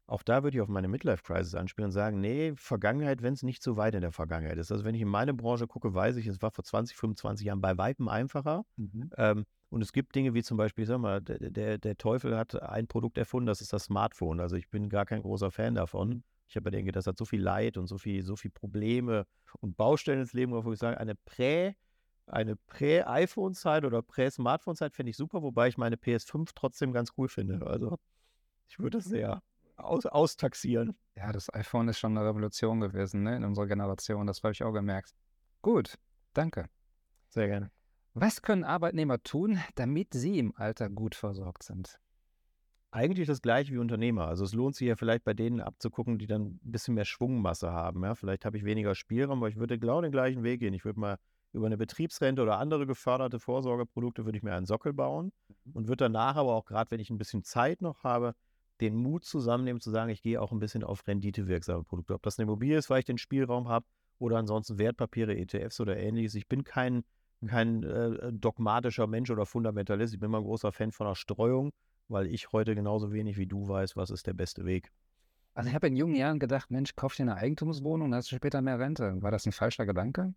Auch da würde ich auf meine Midlife-Crisis anspielen und sagen, nee, Vergangenheit, wenn es nicht so weit in der Vergangenheit ist. Also wenn ich in meine Branche gucke, weiß ich, es war vor 20, 25 Jahren bei Weitem einfacher. Mhm. Ähm, und es gibt Dinge wie zum Beispiel, sag mal, der, der Teufel hat ein Produkt erfunden, das ist das Smartphone. Also ich bin gar kein großer Fan davon. Ich habe denke, das hat so viel Leid und so viel, so viel Probleme und Baustellen ins Leben, wo ich sage, eine Prä- eine Prä-iPhone-Zeit oder Prä-Smartphone-Zeit finde ich super, wobei ich meine PS5 trotzdem ganz cool finde. Also ich würde es sehr aus, austaxieren. Ja, das iPhone ist schon eine Revolution gewesen ne, in unserer Generation. Das habe ich auch gemerkt. Gut, danke. Sehr gerne. Was können Arbeitnehmer tun, damit sie im Alter gut versorgt sind? Eigentlich das gleiche wie Unternehmer. Also es lohnt sich ja vielleicht bei denen abzugucken, die dann ein bisschen mehr Schwungmasse haben. Ja? Vielleicht habe ich weniger Spielraum, aber ich würde genau den gleichen Weg gehen. Ich würde mal über eine Betriebsrente oder andere geförderte Vorsorgeprodukte würde ich mir einen Sockel bauen mhm. und würde danach aber auch gerade, wenn ich ein bisschen Zeit noch habe, den Mut zusammennehmen zu sagen, ich gehe auch ein bisschen auf renditewirksame Produkte. Ob das eine Immobilie ist, weil ich den Spielraum habe oder ansonsten Wertpapiere, ETFs oder ähnliches. Ich bin kein kein äh, dogmatischer Mensch oder Fundamentalist. Ich bin mal ein großer Fan von der Streuung, weil ich heute genauso wenig wie du weiß, was ist der beste Weg. Also ich habe in jungen Jahren gedacht, Mensch, kauf dir eine Eigentumswohnung, dann hast du später mehr Rente. War das ein falscher Gedanke?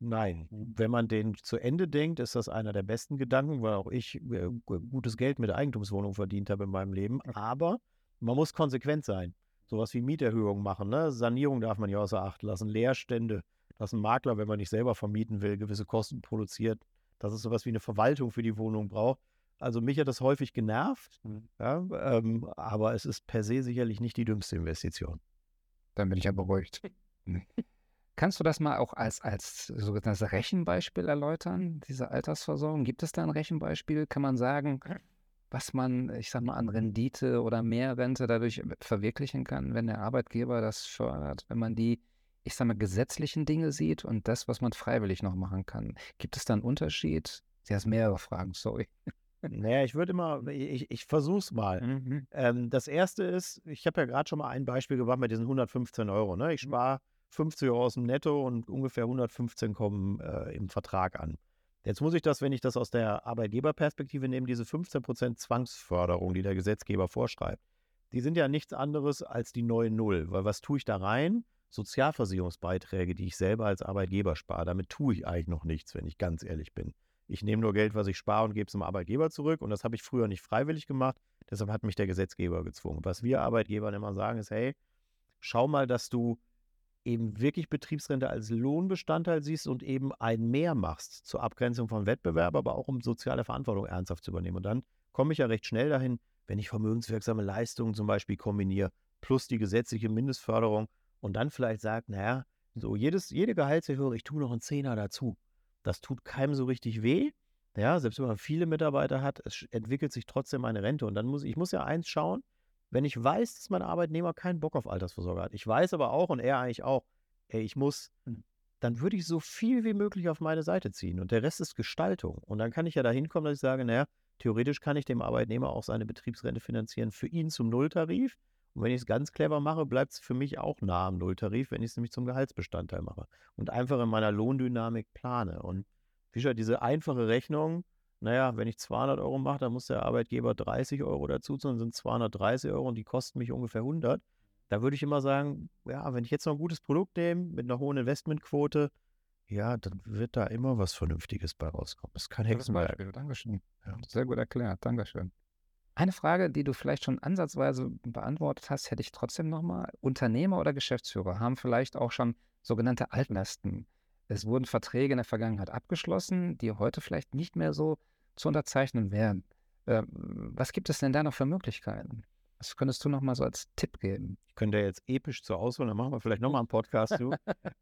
Nein, wenn man den zu Ende denkt, ist das einer der besten Gedanken, weil auch ich äh, gutes Geld mit Eigentumswohnung verdient habe in meinem Leben. Aber man muss konsequent sein. Sowas wie Mieterhöhungen machen, ne? Sanierung darf man ja außer Acht lassen, Leerstände dass ein Makler, wenn man nicht selber vermieten will, gewisse Kosten produziert, dass es sowas wie eine Verwaltung für die Wohnung braucht. Also mich hat das häufig genervt, mhm. ja, ähm, aber es ist per se sicherlich nicht die dümmste Investition. Dann bin ich ja beruhigt. Kannst du das mal auch als, als sogenanntes Rechenbeispiel erläutern, diese Altersversorgung? Gibt es da ein Rechenbeispiel? Kann man sagen, was man, ich sag mal, an Rendite oder Mehrrente dadurch verwirklichen kann, wenn der Arbeitgeber das fördert, wenn man die ich sage mal, gesetzlichen Dinge sieht und das, was man freiwillig noch machen kann. Gibt es da einen Unterschied? Sie hast mehrere Fragen, sorry. Naja, ich würde immer, ich, ich versuche es mal. Mhm. Ähm, das erste ist, ich habe ja gerade schon mal ein Beispiel gemacht mit diesen 115 Euro. Ne? Ich mhm. spare 50 Euro aus dem Netto und ungefähr 115 kommen äh, im Vertrag an. Jetzt muss ich das, wenn ich das aus der Arbeitgeberperspektive nehme, diese 15% Zwangsförderung, die der Gesetzgeber vorschreibt, die sind ja nichts anderes als die neue Null. Weil was tue ich da rein? Sozialversicherungsbeiträge, die ich selber als Arbeitgeber spare, damit tue ich eigentlich noch nichts, wenn ich ganz ehrlich bin. Ich nehme nur Geld, was ich spare und gebe es dem Arbeitgeber zurück. Und das habe ich früher nicht freiwillig gemacht. Deshalb hat mich der Gesetzgeber gezwungen. Was wir Arbeitgebern immer sagen, ist, hey, schau mal, dass du eben wirklich Betriebsrente als Lohnbestandteil siehst und eben ein Mehr machst zur Abgrenzung von Wettbewerb, aber auch um soziale Verantwortung ernsthaft zu übernehmen. Und dann komme ich ja recht schnell dahin, wenn ich vermögenswirksame Leistungen zum Beispiel kombiniere, plus die gesetzliche Mindestförderung, und dann vielleicht sagt, naja, so jedes, jede Gehaltserhöhung, ich tue noch einen Zehner dazu. Das tut keinem so richtig weh. Ja, selbst wenn man viele Mitarbeiter hat, es entwickelt sich trotzdem eine Rente. Und dann muss ich muss ja eins schauen, wenn ich weiß, dass mein Arbeitnehmer keinen Bock auf Altersvorsorge hat. Ich weiß aber auch und er eigentlich auch, ey, ich muss, hm. dann würde ich so viel wie möglich auf meine Seite ziehen. Und der Rest ist Gestaltung. Und dann kann ich ja da hinkommen, dass ich sage, naja, theoretisch kann ich dem Arbeitnehmer auch seine Betriebsrente finanzieren für ihn zum Nulltarif. Und wenn ich es ganz clever mache, bleibt es für mich auch nah am Nulltarif, wenn ich es nämlich zum Gehaltsbestandteil mache und einfach in meiner Lohndynamik plane. Und Fischer, diese einfache Rechnung, naja, wenn ich 200 Euro mache, dann muss der Arbeitgeber 30 Euro dazu, dann sind 230 Euro und die kosten mich ungefähr 100. Da würde ich immer sagen, ja, wenn ich jetzt noch ein gutes Produkt nehme mit einer hohen Investmentquote, ja, dann wird da immer was Vernünftiges bei rauskommen. Das kann Hexenwerk. Dankeschön. Ja. Sehr gut erklärt. Dankeschön. Eine Frage, die du vielleicht schon ansatzweise beantwortet hast, hätte ich trotzdem nochmal. Unternehmer oder Geschäftsführer haben vielleicht auch schon sogenannte Altlasten. Es wurden Verträge in der Vergangenheit abgeschlossen, die heute vielleicht nicht mehr so zu unterzeichnen wären. Äh, was gibt es denn da noch für Möglichkeiten? Was könntest du noch mal so als Tipp geben? Ich könnte ja jetzt episch zur Auswahl, dann machen wir vielleicht noch mal einen Podcast zu.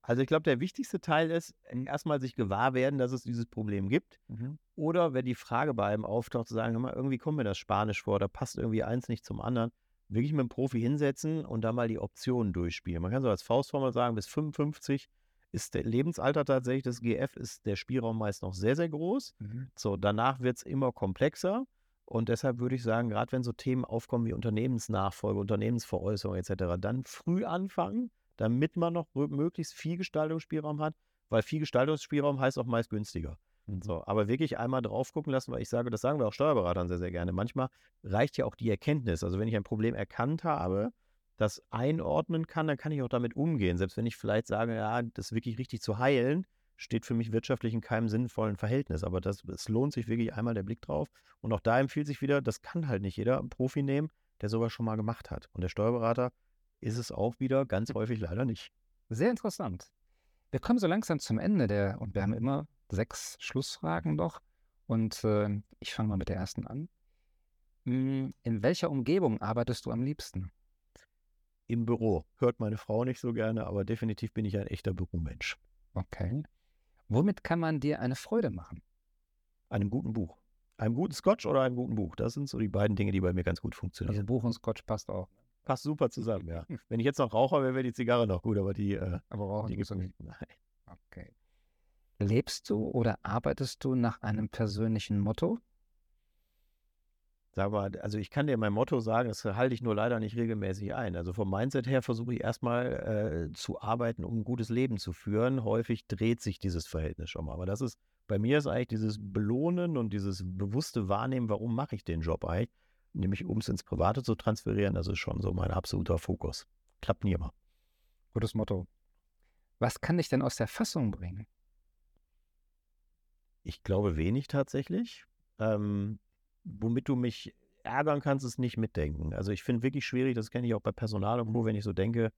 also ich glaube, der wichtigste Teil ist, erstmal sich gewahr werden, dass es dieses Problem gibt. Mhm. Oder wenn die Frage bei einem auftaucht, zu sagen, mal, irgendwie kommt mir das Spanisch vor, da passt irgendwie eins nicht zum anderen. Wirklich mit dem Profi hinsetzen und da mal die Optionen durchspielen. Man kann so als Faustformel sagen, bis 55 ist der Lebensalter tatsächlich des GF, ist der Spielraum meist noch sehr, sehr groß. Mhm. So, danach wird es immer komplexer. Und deshalb würde ich sagen, gerade wenn so Themen aufkommen wie Unternehmensnachfolge, Unternehmensveräußerung etc., dann früh anfangen, damit man noch möglichst viel Gestaltungsspielraum hat, weil viel Gestaltungsspielraum heißt auch meist günstiger. Mhm. So, aber wirklich einmal drauf gucken lassen, weil ich sage, das sagen wir auch Steuerberatern sehr, sehr gerne. Manchmal reicht ja auch die Erkenntnis. Also wenn ich ein Problem erkannt habe, das einordnen kann, dann kann ich auch damit umgehen. Selbst wenn ich vielleicht sage, ja, das wirklich richtig zu heilen, steht für mich wirtschaftlich in keinem sinnvollen Verhältnis. Aber das, es lohnt sich wirklich einmal der Blick drauf. Und auch da empfiehlt sich wieder, das kann halt nicht jeder Profi nehmen, der sowas schon mal gemacht hat. Und der Steuerberater ist es auch wieder ganz häufig leider nicht. Sehr interessant. Wir kommen so langsam zum Ende der, und wir haben immer sechs Schlussfragen noch. Und äh, ich fange mal mit der ersten an. Hm, in welcher Umgebung arbeitest du am liebsten? Im Büro. Hört meine Frau nicht so gerne, aber definitiv bin ich ein echter Büromensch. Okay. Womit kann man dir eine Freude machen? Einem guten Buch. Einem guten Scotch oder einem guten Buch. Das sind so die beiden Dinge, die bei mir ganz gut funktionieren. Also Buch und Scotch passt auch. Passt super zusammen, ja. Wenn ich jetzt noch Raucher wäre, die Zigarre noch gut, aber die. Äh, aber rauchen die gibt es nicht. Nein. Okay. Lebst du oder arbeitest du nach einem persönlichen Motto? Sag mal, also ich kann dir mein Motto sagen, das halte ich nur leider nicht regelmäßig ein. Also vom Mindset her versuche ich erstmal äh, zu arbeiten, um ein gutes Leben zu führen. Häufig dreht sich dieses Verhältnis schon mal. Aber das ist, bei mir ist eigentlich dieses Belohnen und dieses bewusste Wahrnehmen, warum mache ich den Job eigentlich, nämlich um es ins Private zu transferieren, das ist schon so mein absoluter Fokus. Klappt nie immer. Gutes Motto. Was kann dich denn aus der Fassung bringen? Ich glaube wenig tatsächlich. Ähm, womit du mich ärgern kannst, ist nicht mitdenken. Also ich finde wirklich schwierig, das kenne ich auch bei Personal irgendwo, wenn ich so denke,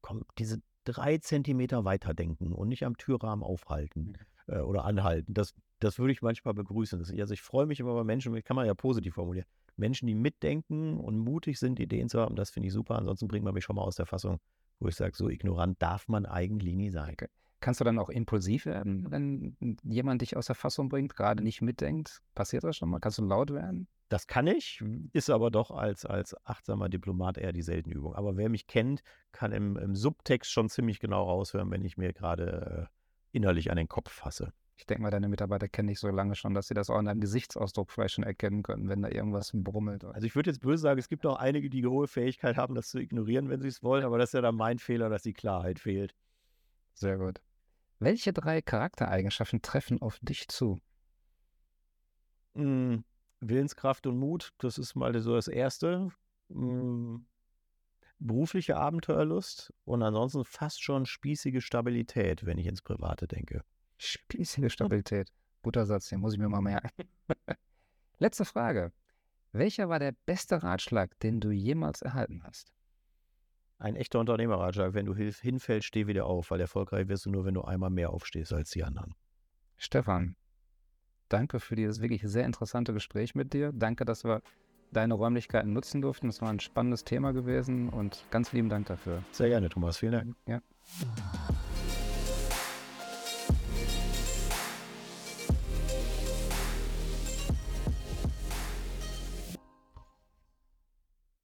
komm, diese drei Zentimeter weiterdenken und nicht am Türrahmen aufhalten mhm. äh, oder anhalten. Das, das würde ich manchmal begrüßen. Das, also ich freue mich immer bei Menschen, kann man ja positiv formulieren. Menschen, die mitdenken und mutig sind, Ideen zu haben, das finde ich super. Ansonsten bringt man mich schon mal aus der Fassung, wo ich sage, so ignorant darf man eigentlich nie sein. Okay. Kannst du dann auch impulsiv werden, wenn jemand dich aus der Fassung bringt, gerade nicht mitdenkt? Passiert das schon mal? Kannst du laut werden? Das kann ich, ist aber doch als, als achtsamer Diplomat eher die seltene Übung. Aber wer mich kennt, kann im, im Subtext schon ziemlich genau raushören, wenn ich mir gerade äh, innerlich an den Kopf fasse. Ich denke mal, deine Mitarbeiter kennen dich so lange schon, dass sie das auch in deinem Gesichtsausdruck vielleicht schon erkennen können, wenn da irgendwas brummelt. Also ich würde jetzt böse sagen, es gibt auch einige, die hohe Fähigkeit haben, das zu ignorieren, wenn sie es wollen, aber das ist ja dann mein Fehler, dass die Klarheit fehlt. Sehr gut. Welche drei Charaktereigenschaften treffen auf dich zu? Hm, Willenskraft und Mut, das ist mal so das Erste. Hm, berufliche Abenteuerlust und ansonsten fast schon spießige Stabilität, wenn ich ins Private denke. Spießige Stabilität. Guter Satz, den muss ich mir mal merken. Letzte Frage. Welcher war der beste Ratschlag, den du jemals erhalten hast? Ein echter Unternehmerratschlag, wenn du hinfällst, steh wieder auf, weil erfolgreich wirst du nur, wenn du einmal mehr aufstehst als die anderen. Stefan, danke für dieses wirklich sehr interessante Gespräch mit dir. Danke, dass wir deine Räumlichkeiten nutzen durften. Das war ein spannendes Thema gewesen und ganz lieben Dank dafür. Sehr gerne, Thomas. Vielen Dank. Ja.